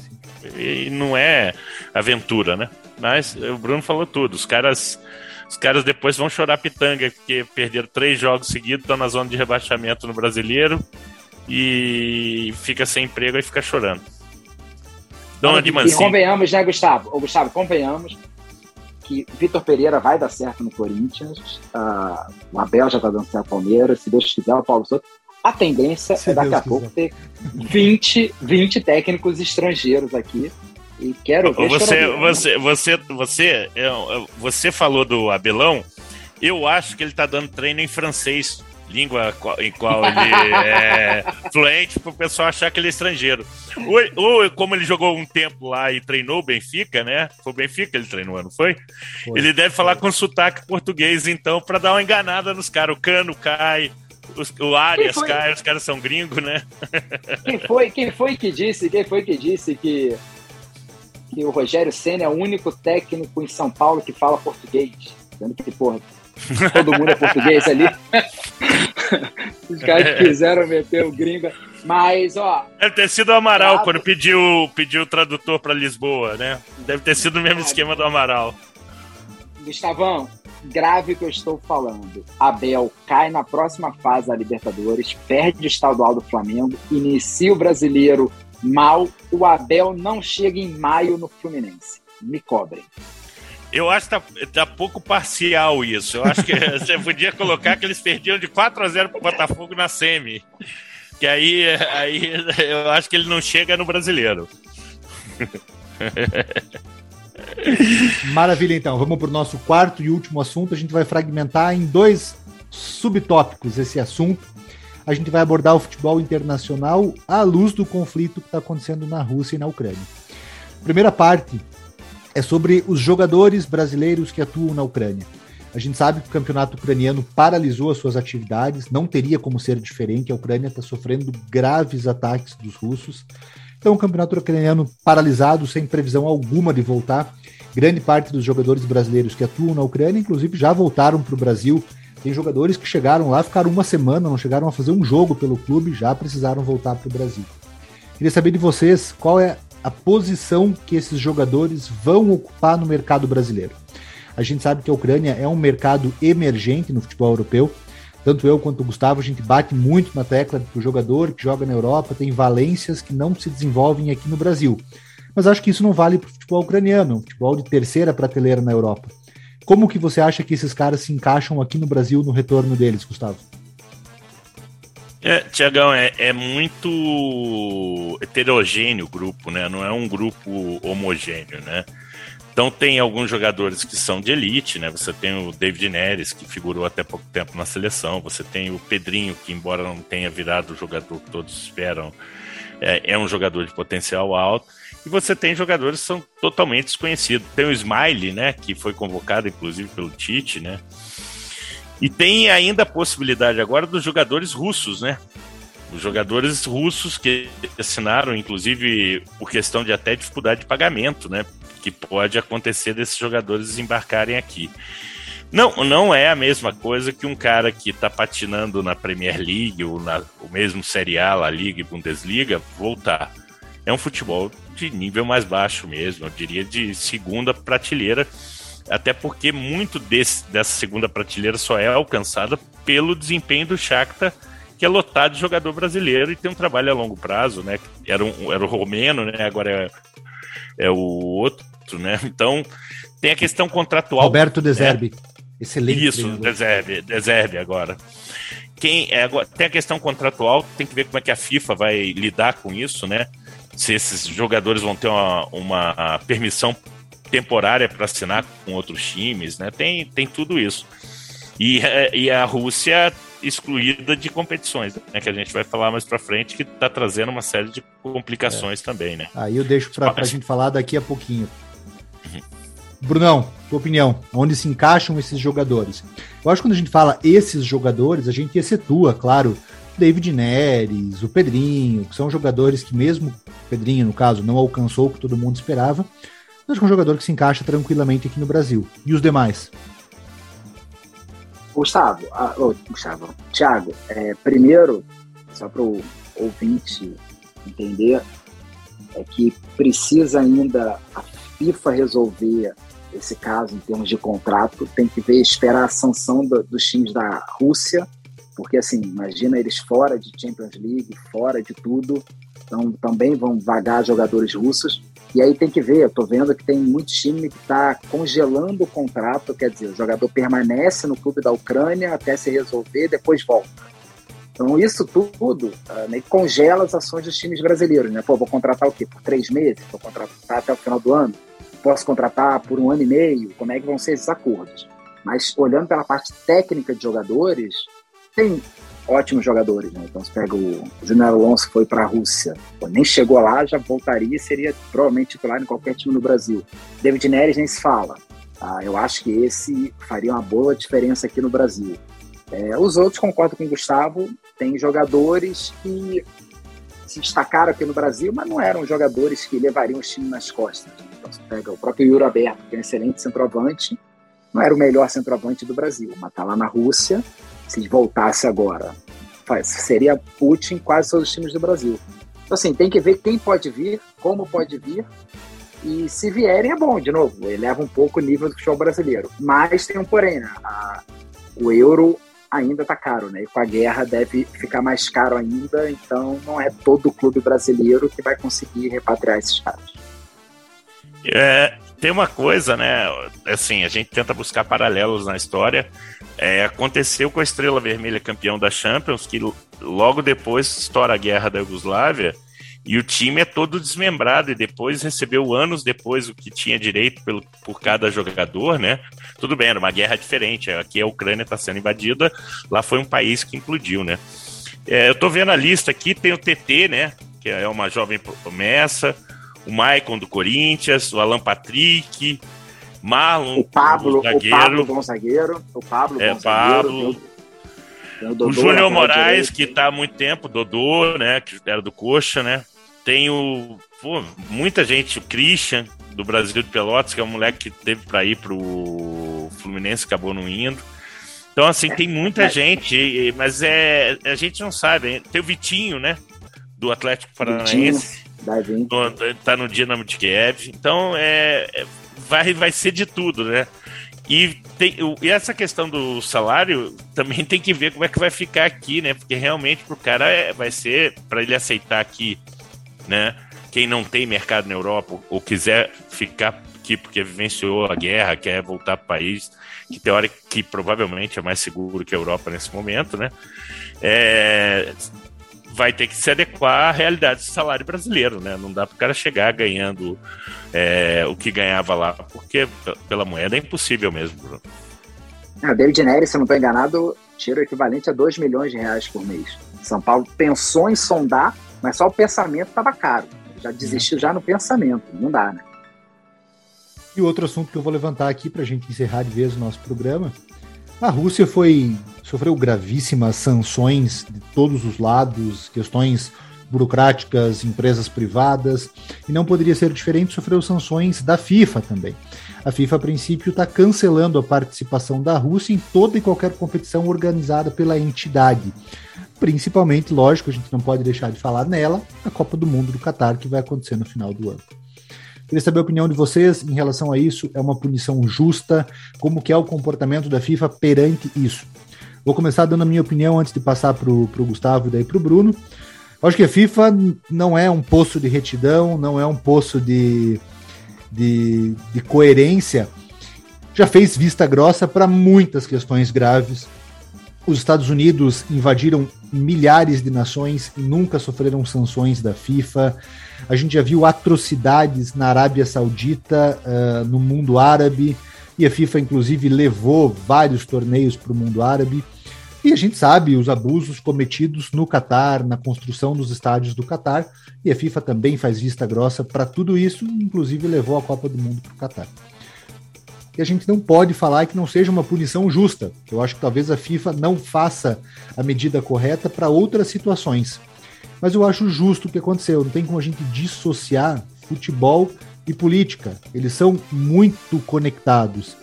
e não é aventura, né? Mas o Bruno falou tudo. Os caras os caras depois vão chorar pitanga, porque perderam três jogos seguidos, estão na zona de rebaixamento no brasileiro e fica sem emprego e fica chorando. Dona de E convenhamos, né, Gustavo? Ô, Gustavo, convenhamos que Vitor Pereira vai dar certo no Corinthians, uh, o Abel já está dando certo no Palmeiras, se Deus quiser, o Paulo Souto. A tendência se é daqui Deus a quiser. pouco ter 20, 20 técnicos estrangeiros aqui e quero ver você, você, você, você, você falou do Abelão. Eu acho que ele tá dando treino em francês, língua em qual ele é fluente, para o pessoal achar que ele é estrangeiro. Ou, ou, como ele jogou um tempo lá e treinou o Benfica, né? Foi o Benfica que ele treinou, não foi? foi ele deve falar com sotaque português, então, para dar uma enganada nos caras. O Cano cai, os, o Arias cai, os caras são gringos, né? Quem foi, quem foi que disse? Quem foi que disse que que o Rogério Senna é o único técnico em São Paulo que fala português. Sendo que, porra, todo mundo é português ali. Os caras quiseram meter o gringo. Mas, ó. Deve ter sido o Amaral quando pediu, pediu o tradutor para Lisboa, né? Deve ter sido o mesmo esquema do Amaral. Gustavão, grave que eu estou falando. Abel cai na próxima fase da Libertadores, perde o estadual do Flamengo, inicia o brasileiro mal, o Abel não chega em maio no Fluminense. Me cobrem. Eu acho que tá, tá pouco parcial isso. Eu acho que você podia colocar que eles perdiam de 4 a 0 pro Botafogo na semi. Que aí, aí eu acho que ele não chega no brasileiro. Maravilha, então. Vamos para o nosso quarto e último assunto. A gente vai fragmentar em dois subtópicos esse assunto a gente vai abordar o futebol internacional à luz do conflito que está acontecendo na Rússia e na Ucrânia. primeira parte é sobre os jogadores brasileiros que atuam na Ucrânia. A gente sabe que o campeonato ucraniano paralisou as suas atividades, não teria como ser diferente, a Ucrânia está sofrendo graves ataques dos russos. Então, o campeonato ucraniano paralisado, sem previsão alguma de voltar. Grande parte dos jogadores brasileiros que atuam na Ucrânia, inclusive, já voltaram para o Brasil tem jogadores que chegaram lá, ficaram uma semana, não chegaram a fazer um jogo pelo clube, já precisaram voltar para o Brasil. Queria saber de vocês qual é a posição que esses jogadores vão ocupar no mercado brasileiro. A gente sabe que a Ucrânia é um mercado emergente no futebol europeu. Tanto eu quanto o Gustavo, a gente bate muito na tecla que o jogador que joga na Europa tem valências que não se desenvolvem aqui no Brasil. Mas acho que isso não vale para o futebol ucraniano, um futebol de terceira prateleira na Europa. Como que você acha que esses caras se encaixam aqui no Brasil no retorno deles, Gustavo? É, Tiagão, é, é, muito heterogêneo o grupo, né? Não é um grupo homogêneo, né? Então tem alguns jogadores que são de elite, né? Você tem o David Neres, que figurou até pouco tempo na seleção. Você tem o Pedrinho, que embora não tenha virado o jogador que todos esperam, é, é um jogador de potencial alto. E você tem jogadores que são totalmente desconhecidos. Tem o Smiley, né? Que foi convocado, inclusive, pelo Tite, né? E tem ainda a possibilidade agora dos jogadores russos, né? Os jogadores russos que assinaram, inclusive, por questão de até dificuldade de pagamento, né? Que pode acontecer desses jogadores desembarcarem aqui. Não, não é a mesma coisa que um cara que está patinando na Premier League ou na o mesmo Série A, La Liga e Bundesliga voltar. É um futebol de nível mais baixo mesmo, eu diria de segunda prateleira. Até porque muito desse, dessa segunda prateleira só é alcançada pelo desempenho do Shakhtar, que é lotado de jogador brasileiro e tem um trabalho a longo prazo, né? Era, um, era o romeno, né? Agora é, é o outro, né? Então tem a questão contratual. Roberto Deserbe. Né? Excelente. Isso, Deserbe, Deserbe agora. Quem, é, agora, tem a questão contratual, tem que ver como é que a FIFA vai lidar com isso, né? Se esses jogadores vão ter uma, uma permissão temporária para assinar com outros times, né? Tem, tem tudo isso. E, e a Rússia excluída de competições, né, que a gente vai falar mais para frente, que está trazendo uma série de complicações é. também, né? Aí eu deixo para a gente falar daqui a pouquinho. Uhum. Brunão, tua opinião, onde se encaixam esses jogadores? Eu acho que quando a gente fala esses jogadores, a gente excetua, claro, David Neres, o Pedrinho, que são jogadores que mesmo o Pedrinho, no caso, não alcançou o que todo mundo esperava, mas que é um jogador que se encaixa tranquilamente aqui no Brasil. E os demais? Gustavo, ah, oh, Gustavo, Thiago, é, primeiro, só para o ouvinte entender, é que precisa ainda a FIFA resolver esse caso em termos de contrato, tem que ver, esperar a sanção do, dos times da Rússia, porque assim, imagina eles fora de Champions League, fora de tudo, então também vão vagar jogadores russos. E aí tem que ver, eu tô vendo que tem muito time que está congelando o contrato, quer dizer, o jogador permanece no clube da Ucrânia até se resolver, depois volta. Então isso tudo meio que congela as ações dos times brasileiros, né? Pô, vou contratar o quê? Por três meses? Vou contratar até o final do ano? Posso contratar por um ano e meio? Como é que vão ser esses acordos? Mas olhando pela parte técnica de jogadores, tem ótimos jogadores. Né? Então, você pega o Júnior Alonso, que foi para a Rússia, nem chegou lá, já voltaria e seria provavelmente titular em qualquer time no Brasil. David Neres nem se fala. Ah, eu acho que esse faria uma boa diferença aqui no Brasil. É, os outros, concordo com o Gustavo, tem jogadores que se destacaram aqui no Brasil, mas não eram jogadores que levariam o time nas costas. Então, você pega o próprio Yuri Aberto, que é um excelente centroavante, não era o melhor centroavante do Brasil, mas está lá na Rússia, se voltasse agora, seria Putin quase todos os times do Brasil. Então, assim, tem que ver quem pode vir, como pode vir, e se vierem é bom, de novo, eleva um pouco o nível do futebol brasileiro. Mas tem um porém, né? A, o euro ainda está caro, né? E com a guerra deve ficar mais caro ainda, então não é todo clube brasileiro que vai conseguir repatriar esses caras. É, tem uma coisa, né? Assim, a gente tenta buscar paralelos na história. É, aconteceu com a Estrela Vermelha campeão da Champions, que logo depois estoura a guerra da Iugoslávia e o time é todo desmembrado e depois recebeu anos depois o que tinha direito pelo, por cada jogador, né? Tudo bem, era uma guerra diferente. Aqui a Ucrânia está sendo invadida, lá foi um país que implodiu, né? É, eu tô vendo a lista aqui, tem o TT, né? Que é uma jovem promessa o Maicon do Corinthians, o Alan Patrick, Marlon, o Pablo, o Pablo bom zagueiro, o Pablo, é, Pablo, o, o Júnior Moraes, que está há muito tempo, Dodô, né, que era do Coxa, né, tem o, pô, muita gente, o Christian, do Brasil de Pelotas, que é um moleque que teve para ir pro Fluminense, acabou não indo. Então, assim, tem muita é. gente, mas é, a gente não sabe. Tem o Vitinho, né? Do Atlético Paranaense. Tá no Dinamo de Kiev. Então, é, é, vai, vai ser de tudo, né? E, tem, e essa questão do salário também tem que ver como é que vai ficar aqui, né? Porque realmente pro cara é, vai ser, para ele aceitar aqui, né? Quem não tem mercado na Europa ou quiser ficar aqui porque vivenciou a guerra, quer voltar para o país, que teórico que provavelmente é mais seguro que a Europa nesse momento, né? É, vai ter que se adequar à realidade do salário brasileiro, né? Não dá para o cara chegar ganhando é, o que ganhava lá, porque pela moeda é impossível mesmo, Bruno. É, David Neres, se eu não estou enganado, tira o equivalente a 2 milhões de reais por mês. São Paulo pensou em sondar, mas só o pensamento estava caro. Já desistiu já no pensamento, não dá, né? E outro assunto que eu vou levantar aqui para a gente encerrar de vez o nosso programa a Rússia foi sofreu gravíssimas sanções de todos os lados, questões burocráticas, empresas privadas, e não poderia ser diferente, sofreu sanções da FIFA também. A FIFA, a princípio, está cancelando a participação da Rússia em toda e qualquer competição organizada pela entidade. Principalmente, lógico, a gente não pode deixar de falar nela, a Copa do Mundo do Catar, que vai acontecer no final do ano. Queria saber a opinião de vocês em relação a isso. É uma punição justa? Como que é o comportamento da FIFA perante isso? Vou começar dando a minha opinião antes de passar para o Gustavo e daí para o Bruno. Eu acho que a FIFA não é um poço de retidão, não é um poço de, de, de coerência. Já fez vista grossa para muitas questões graves. Os Estados Unidos invadiram milhares de nações e nunca sofreram sanções da FIFA. A gente já viu atrocidades na Arábia Saudita, uh, no mundo árabe, e a FIFA, inclusive, levou vários torneios para o mundo árabe. E a gente sabe os abusos cometidos no Catar, na construção dos estádios do Catar, e a FIFA também faz vista grossa para tudo isso, inclusive levou a Copa do Mundo para o Catar. E a gente não pode falar que não seja uma punição justa. Eu acho que talvez a FIFA não faça a medida correta para outras situações. Mas eu acho justo o que aconteceu. Não tem como a gente dissociar futebol e política. Eles são muito conectados.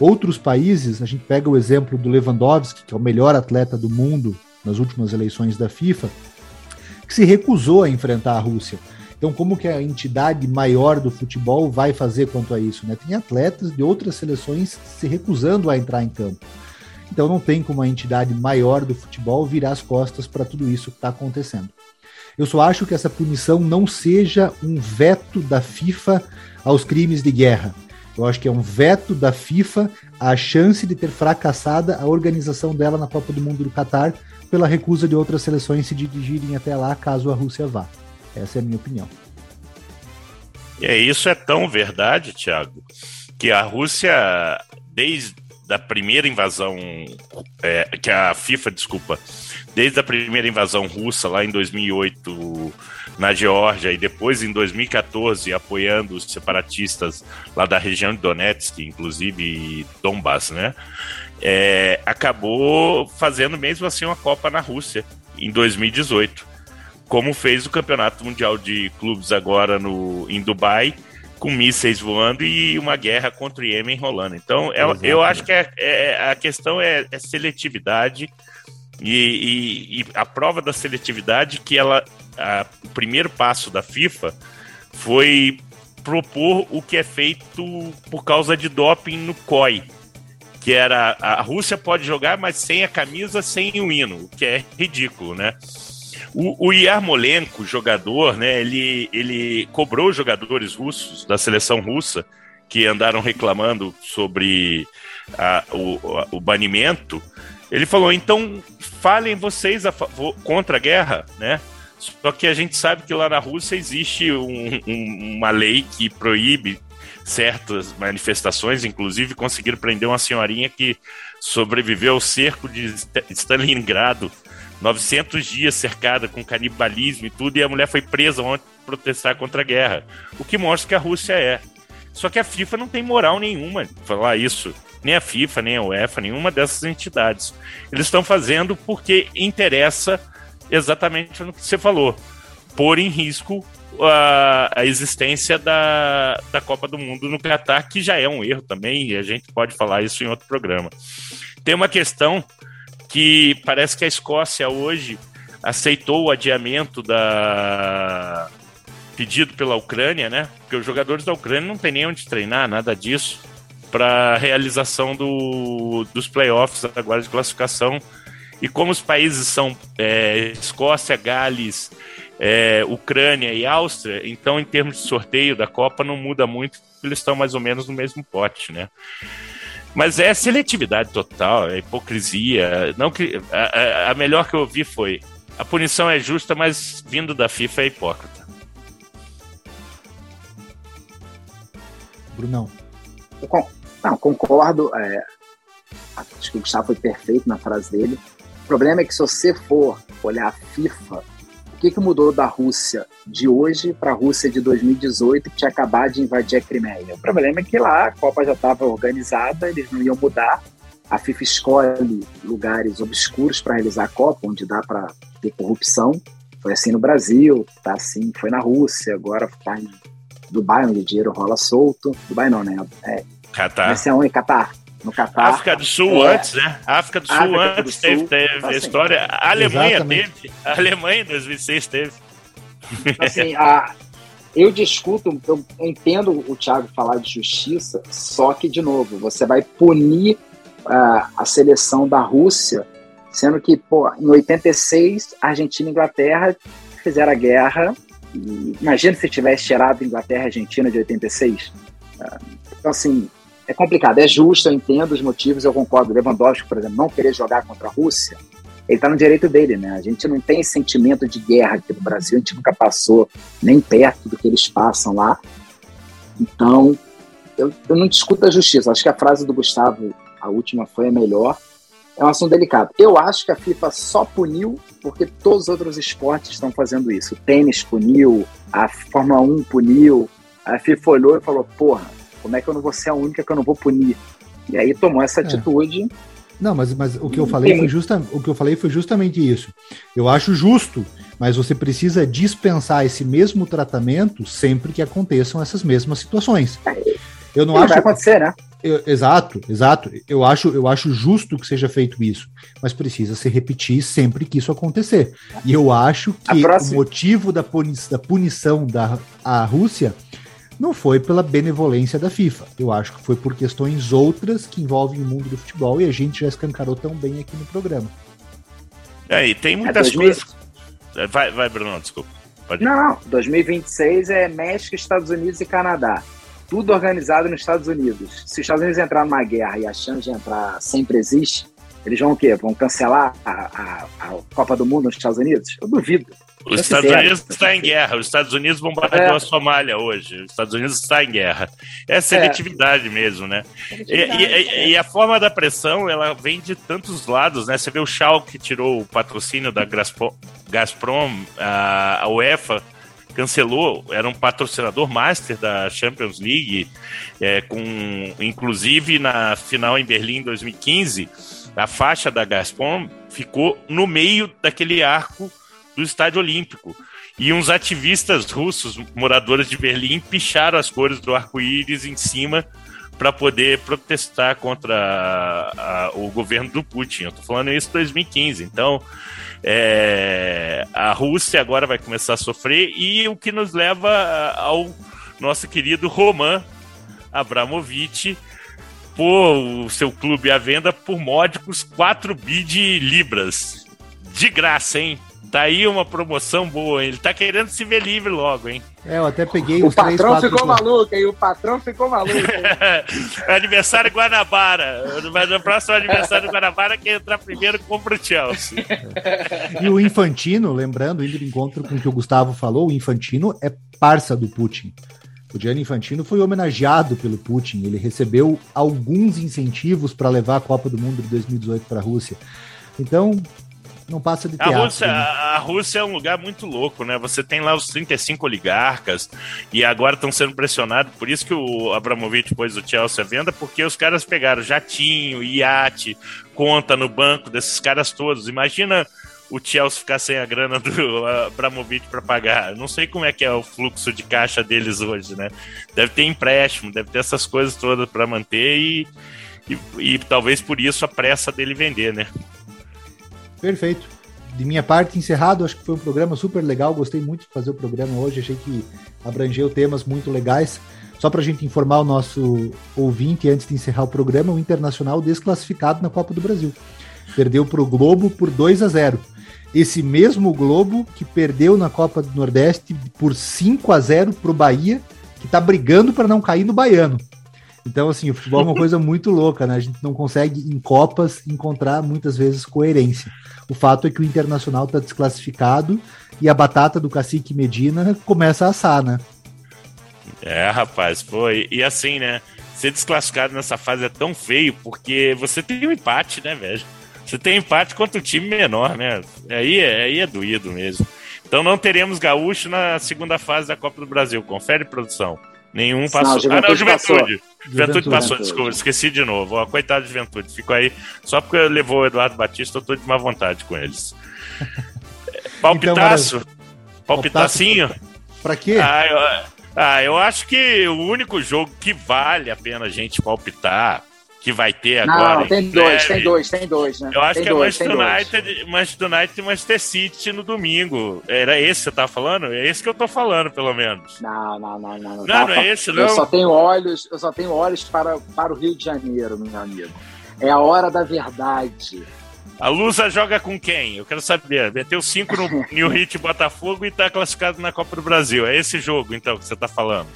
Outros países, a gente pega o exemplo do Lewandowski, que é o melhor atleta do mundo nas últimas eleições da FIFA, que se recusou a enfrentar a Rússia. Então, como que a entidade maior do futebol vai fazer quanto a isso? Né? Tem atletas de outras seleções se recusando a entrar em campo. Então, não tem como a entidade maior do futebol virar as costas para tudo isso que está acontecendo. Eu só acho que essa punição não seja um veto da FIFA aos crimes de guerra. Eu acho que é um veto da FIFA à chance de ter fracassada a organização dela na Copa do Mundo do Catar pela recusa de outras seleções se dirigirem até lá caso a Rússia vá. Essa é a minha opinião. E é, isso é tão verdade, Tiago, que a Rússia, desde a primeira invasão, é, que a FIFA, desculpa, desde a primeira invasão russa lá em 2008 na Geórgia e depois em 2014 apoiando os separatistas lá da região de Donetsk, inclusive Donbass, né? É, acabou fazendo mesmo assim uma Copa na Rússia em 2018, como fez o Campeonato Mundial de Clubes agora no, em Dubai, com mísseis voando e uma guerra contra o Iêmen rolando. Então, é, eu acho que é, é, a questão é, é seletividade e, e, e, a prova da seletividade que ela. A, o primeiro passo da FIFA foi propor o que é feito por causa de doping no COI. Que era a Rússia pode jogar, mas sem a camisa, sem o hino, o que é ridículo, né? O, o Yarmolenko, jogador, né, ele, ele cobrou jogadores russos da seleção russa que andaram reclamando sobre a, o, o banimento ele falou: então falem vocês a contra a guerra, né? Só que a gente sabe que lá na Rússia existe um, um, uma lei que proíbe certas manifestações, inclusive conseguiram prender uma senhorinha que sobreviveu ao cerco de Stalingrado, 900 dias cercada com canibalismo e tudo, e a mulher foi presa ontem para protestar contra a guerra. O que mostra que a Rússia é. Só que a FIFA não tem moral nenhuma falar isso nem a FIFA, nem a UEFA, nenhuma dessas entidades. Eles estão fazendo porque interessa exatamente no que você falou, pôr em risco a, a, existência da, da Copa do Mundo no Catar, que já é um erro também, e a gente pode falar isso em outro programa. Tem uma questão que parece que a Escócia hoje aceitou o adiamento da pedido pela Ucrânia, né? Porque os jogadores da Ucrânia não tem nem onde treinar, nada disso para a realização do, dos playoffs agora de classificação. E como os países são é, Escócia, Gales, é, Ucrânia e Áustria, então em termos de sorteio da Copa não muda muito, eles estão mais ou menos no mesmo pote, né? Mas é seletividade total, é hipocrisia. Não que a, a melhor que eu ouvi foi a punição é justa, mas vindo da FIFA é hipócrita. Brunão. Não, concordo. É, acho que o Gustavo foi perfeito na frase dele. O problema é que se você for olhar a FIFA, o que, que mudou da Rússia de hoje para a Rússia de 2018, que tinha acabado de invadir a Crimeia? O problema é que lá a Copa já estava organizada, eles não iam mudar. A FIFA escolhe lugares obscuros para realizar a Copa, onde dá para ter corrupção. Foi assim no Brasil, tá assim, foi na Rússia, agora está em Dubai, onde o dinheiro rola solto. Dubai não, né? É, Catar. Esse é um em Catar. No Catar. África do Sul é. antes, né? África do Sul África antes do Sul, teve, teve tá a história. A Alemanha Exatamente. teve. A Alemanha em 2006 teve. Assim, a, eu discuto, eu entendo o Thiago falar de justiça, só que, de novo, você vai punir uh, a seleção da Rússia, sendo que, pô, em 86, Argentina e Inglaterra fizeram a guerra. E, imagina se tivesse tirado Inglaterra e Argentina de 86. Uh, então, assim, é complicado. É justo, eu entendo os motivos, eu concordo. Lewandowski, por exemplo, não querer jogar contra a Rússia, ele está no direito dele, né? A gente não tem sentimento de guerra aqui no Brasil, a gente nunca passou nem perto do que eles passam lá. Então, eu, eu não discuto a justiça. Acho que a frase do Gustavo, a última, foi a melhor. É um assunto delicado. Eu acho que a FIFA só puniu porque todos os outros esportes estão fazendo isso. O tênis puniu, a Fórmula 1 puniu, a FIFA olhou e falou: porra, como é que eu não vou ser a única que eu não vou punir? E aí tomou essa é. atitude não, mas, mas o que eu falei foi justa, o que eu falei foi justamente isso. Eu acho justo, mas você precisa dispensar esse mesmo tratamento sempre que aconteçam essas mesmas situações. Eu não, não acho. Vai acontecer, né? Eu, exato, exato. Eu acho, eu acho justo que seja feito isso, mas precisa se repetir sempre que isso acontecer. E eu acho que o motivo da, da punição da a Rússia não foi pela benevolência da FIFA. Eu acho que foi por questões outras que envolvem o mundo do futebol e a gente já escancarou tão bem aqui no programa. É, e tem muitas é coisas. É, vai, vai, Bruno, desculpa. Pode... Não, 2026 é México, Estados Unidos e Canadá. Tudo organizado nos Estados Unidos. Se os Estados Unidos entrar numa guerra e a chance de entrar sempre existe, eles vão o quê? Vão cancelar a, a, a Copa do Mundo nos Estados Unidos? Eu duvido. Os Estados Unidos está em guerra. Os Estados Unidos bombardeou é. a Somália hoje. Os Estados Unidos está em guerra. É seletividade é. mesmo, né? Seletividade, e, e, e, a forma da pressão, ela vem de tantos lados, né? Você vê o Schalke que tirou o patrocínio da Gazprom, a, a UEFA cancelou, era um patrocinador master da Champions League, é, com inclusive na final em Berlim 2015, a faixa da Gazprom ficou no meio daquele arco do Estádio Olímpico. E uns ativistas russos, moradores de Berlim, picharam as cores do arco-íris em cima para poder protestar contra a, a, o governo do Putin. Eu estou falando isso em 2015. Então, é, a Rússia agora vai começar a sofrer e o que nos leva ao nosso querido Roman Abramovich pôr o seu clube à venda por módicos 4 bi de libras. De graça, hein? Tá aí uma promoção boa, hein? Ele tá querendo se ver livre logo, hein? É, eu até peguei O patrão ficou maluco, hein? O patrão ficou maluco. aniversário Guanabara. Mas no próximo aniversário Guanabara, quem entrar primeiro compra o Chelsea. e o Infantino, lembrando, indo de encontro com o que o Gustavo falou, o Infantino é parça do Putin. O Gianni Infantino foi homenageado pelo Putin. Ele recebeu alguns incentivos para levar a Copa do Mundo de 2018 para a Rússia. Então, não passa de teatro. A Rússia, né? a Rússia é um lugar muito louco, né? Você tem lá os 35 oligarcas e agora estão sendo pressionados. Por isso que o Abramovich pôs o Chelsea à venda, porque os caras pegaram jatinho, iate, conta no banco desses caras todos. Imagina o Chelsea ficar sem a grana do Abramovich para pagar. Não sei como é que é o fluxo de caixa deles hoje, né? Deve ter empréstimo, deve ter essas coisas todas para manter e, e, e talvez por isso a pressa dele vender, né? Perfeito. De minha parte, encerrado, acho que foi um programa super legal, gostei muito de fazer o programa hoje, achei que abrangeu temas muito legais. Só para a gente informar o nosso ouvinte, antes de encerrar o programa, o Internacional desclassificado na Copa do Brasil. Perdeu para o Globo por 2 a 0 Esse mesmo Globo que perdeu na Copa do Nordeste por 5 a 0 para o Bahia, que está brigando para não cair no Baiano. Então, assim, o futebol é uma coisa muito louca, né? A gente não consegue, em Copas, encontrar muitas vezes coerência. O fato é que o Internacional está desclassificado e a batata do cacique Medina começa a assar, né? É, rapaz, foi. E assim, né? Ser desclassificado nessa fase é tão feio porque você tem um empate, né, velho? Você tem empate contra o time menor, né? Aí, é, aí é doído mesmo. Então não teremos gaúcho na segunda fase da Copa do Brasil. Confere, produção. Nenhum passou. Não, ah, não, Juventude. Juventude, Juventude passou, Juventude. desculpa, esqueci de novo. Ó, coitado de Juventude. Ficou aí. Só porque levou o Eduardo Batista, eu tô de má vontade com eles. Palpitaço. Então, Palpitacinho. Pra quê? Ah eu, ah, eu acho que o único jogo que vale a pena a gente palpitar que vai ter agora. Não, tem dois, tem dois, tem dois, né? Eu acho tem que dois, é Manchester United, Manchester United e Manchester City no domingo. Era esse que você tá falando? É esse que eu tô falando, pelo menos. Não, não, não, não. Não, não, não é esse, não. Eu só tenho olhos, eu só tenho olhos para, para o Rio de Janeiro, meu amigo. É a hora da verdade. A Lusa joga com quem? Eu quero saber. Meteu cinco no New Hit Botafogo e tá classificado na Copa do Brasil. É esse jogo, então, que você tá falando.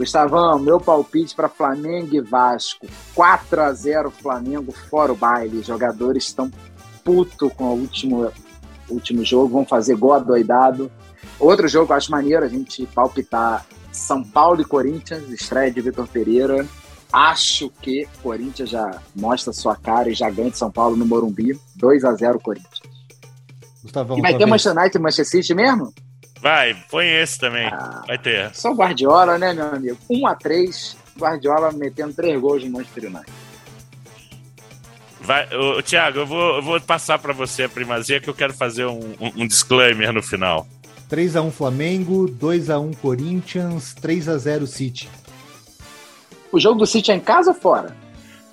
Gustavão, meu palpite para Flamengo e Vasco. 4 a 0 Flamengo, fora o baile. Os jogadores estão puto com o último, último jogo, vão fazer gol adoidado. Outro jogo que eu acho maneiro a gente palpitar São Paulo e Corinthians, estreia de Vitor Pereira. Acho que Corinthians já mostra sua cara e já ganha de São Paulo no Morumbi. 2 a 0 Corinthians. Gustavão, e vai ter Manchester United e Manchester City mesmo? Vai, põe esse também. Ah, vai ter. Só Guardiola, né, meu amigo? 1 a 3 Guardiola metendo três gols no Manchester United. Vai, ô, Thiago, eu vou, eu vou passar para você a primazia que eu quero fazer um, um, um disclaimer no final. 3x1 Flamengo, 2x1 Corinthians, 3x0 City. O jogo do City é em casa ou fora?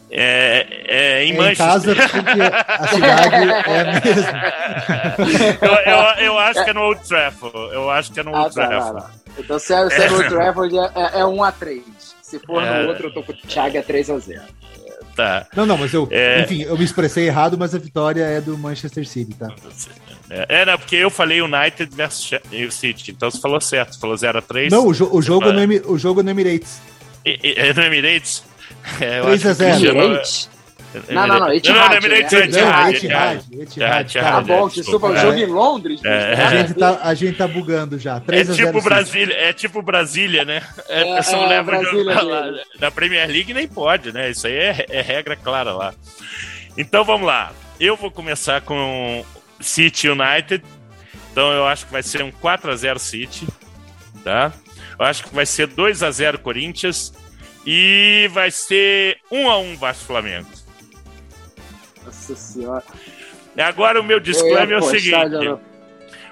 É, é em é Manchester. Em casa, porque a cidade é a mesma. eu, eu, eu, acho que é no Old Trafford. Eu acho que é no Old ah, tá, Trafford. Tá, então, se é, se é no Old Trafford, é, é 1x3. Se for no é. outro, eu tô com o Thiago, é 3x0. Tá. Não, não, mas eu, é... enfim, eu me expressei errado, mas a vitória é do Manchester City, tá? É, não, porque eu falei United versus City, então você falou certo, você falou 0x3. Não, o, jo o jogo, no, o jogo no Emirates. É no Emirates? É, 3 a 0. Emirates? Não, não, não, Etihad. Não, Emirates é Etihad. Etihad. Tá bom, desculpa, o jogo em Londres. A gente tá, a gente tá bugando já. 3 é tipo Brasília, é tipo Brasília, né? É, são é. Na Premier League nem pode, né? Isso aí é, é regra clara lá. Então vamos lá. Eu vou começar com City United. Então eu acho que vai ser um 4 a 0 City, tá? Eu acho que vai ser 2 a 0 Corinthians e vai ser 1 a 1 Vasco Flamengo. Nossa senhora. Agora o meu disclaimer é o seguinte.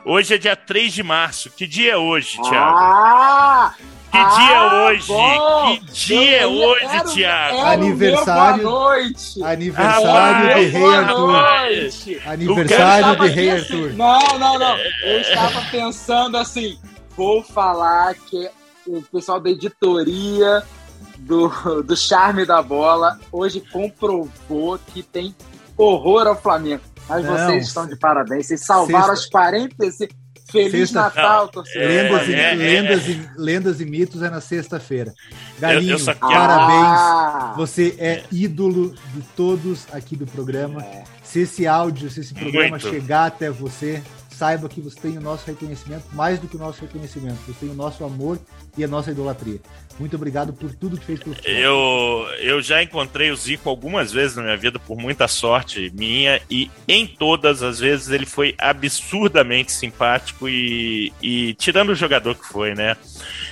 Hoje é dia 3 de março. Que dia é hoje, Thiago? Ah! Que ah, dia é hoje? Bom. Que dia é hoje, era, Thiago? Era aniversário. Boa noite. Aniversário ah, de Rei Arthur. Noite. Aniversário de Rei assim, Arthur. Não, não, não. Eu estava pensando assim: vou falar que o pessoal da editoria do, do charme da bola hoje comprovou que tem horror ao Flamengo. Mas Não. vocês estão de parabéns. Vocês salvaram Sexta. as 45. Feliz Sexta... Natal, torcedor. Lendas, é, e, lendas, E, lendas e mitos é na sexta-feira. Galinho, eu, eu parabéns. Ah. Você é ídolo de todos aqui do programa. É. Se esse áudio, se esse programa Muito. chegar até você, saiba que você tem o nosso reconhecimento, mais do que o nosso reconhecimento, você tem o nosso amor e a nossa idolatria. Muito obrigado por tudo que fez pelo futebol. Eu, eu já encontrei o Zico algumas vezes na minha vida, por muita sorte minha, e em todas as vezes ele foi absurdamente simpático e, e tirando o jogador que foi, né?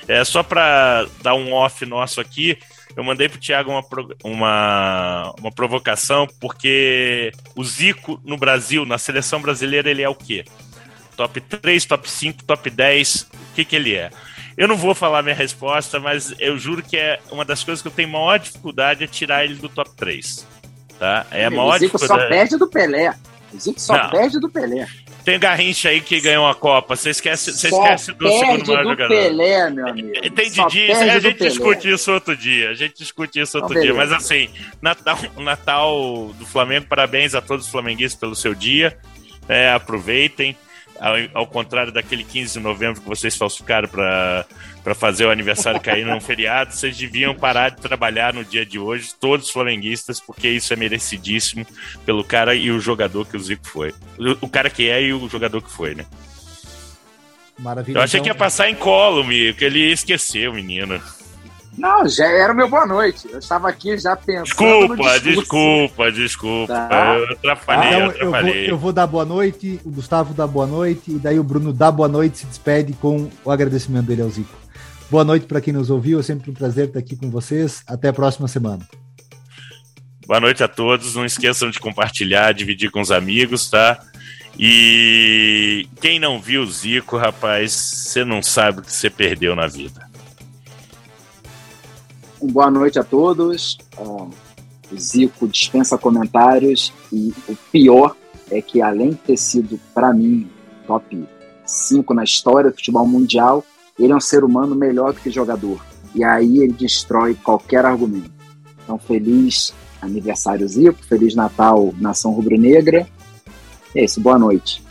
É, só para dar um off nosso aqui, eu mandei pro Thiago uma, uma, uma provocação, porque o Zico no Brasil, na seleção brasileira, ele é o quê? Top 3, top 5, top 10, o que, que ele é? Eu não vou falar minha resposta, mas eu juro que é uma das coisas que eu tenho maior dificuldade é tirar ele do top 3. Tá? É a maior o Zico só perde do Pelé. O Zico só não. perde do Pelé. Tem Garrincha aí que ganhou a Copa. Você esquece, você esquece do segundo maior jogador. Pelé, meu amigo. Tem Didi, a gente discute isso outro dia. A gente discute isso outro dia. Mas assim, Natal, Natal do Flamengo, parabéns a todos os flamenguistas pelo seu dia. É, aproveitem ao, ao, contrário daquele 15 de novembro que vocês falsificaram para fazer o aniversário cair num feriado, vocês deviam parar de trabalhar no dia de hoje, todos flamenguistas, porque isso é merecidíssimo pelo cara e o jogador que o Zico foi. O, o cara que é e o jogador que foi, né? Maravilha. Eu achei que ia passar em colo, que ele esqueceu, menino. Não, já era o meu boa noite. Eu estava aqui já pensando. Desculpa, desculpa, desculpa. Tá. Eu atrapalhei, então, eu atrapalhei. Eu vou, eu vou, dar boa noite, o Gustavo dá boa noite, e daí o Bruno dá boa noite se despede com o agradecimento dele ao Zico. Boa noite para quem nos ouviu, é sempre um prazer estar aqui com vocês. Até a próxima semana. Boa noite a todos. Não esqueçam de compartilhar, dividir com os amigos, tá? E quem não viu o Zico, rapaz, você não sabe o que você perdeu na vida boa noite a todos. O Zico dispensa comentários e o pior é que, além de ter sido, para mim, top 5 na história do futebol mundial, ele é um ser humano melhor do que jogador. E aí ele destrói qualquer argumento. Então, feliz aniversário Zico, feliz Natal, Nação Rubro-Negra. É isso, boa noite.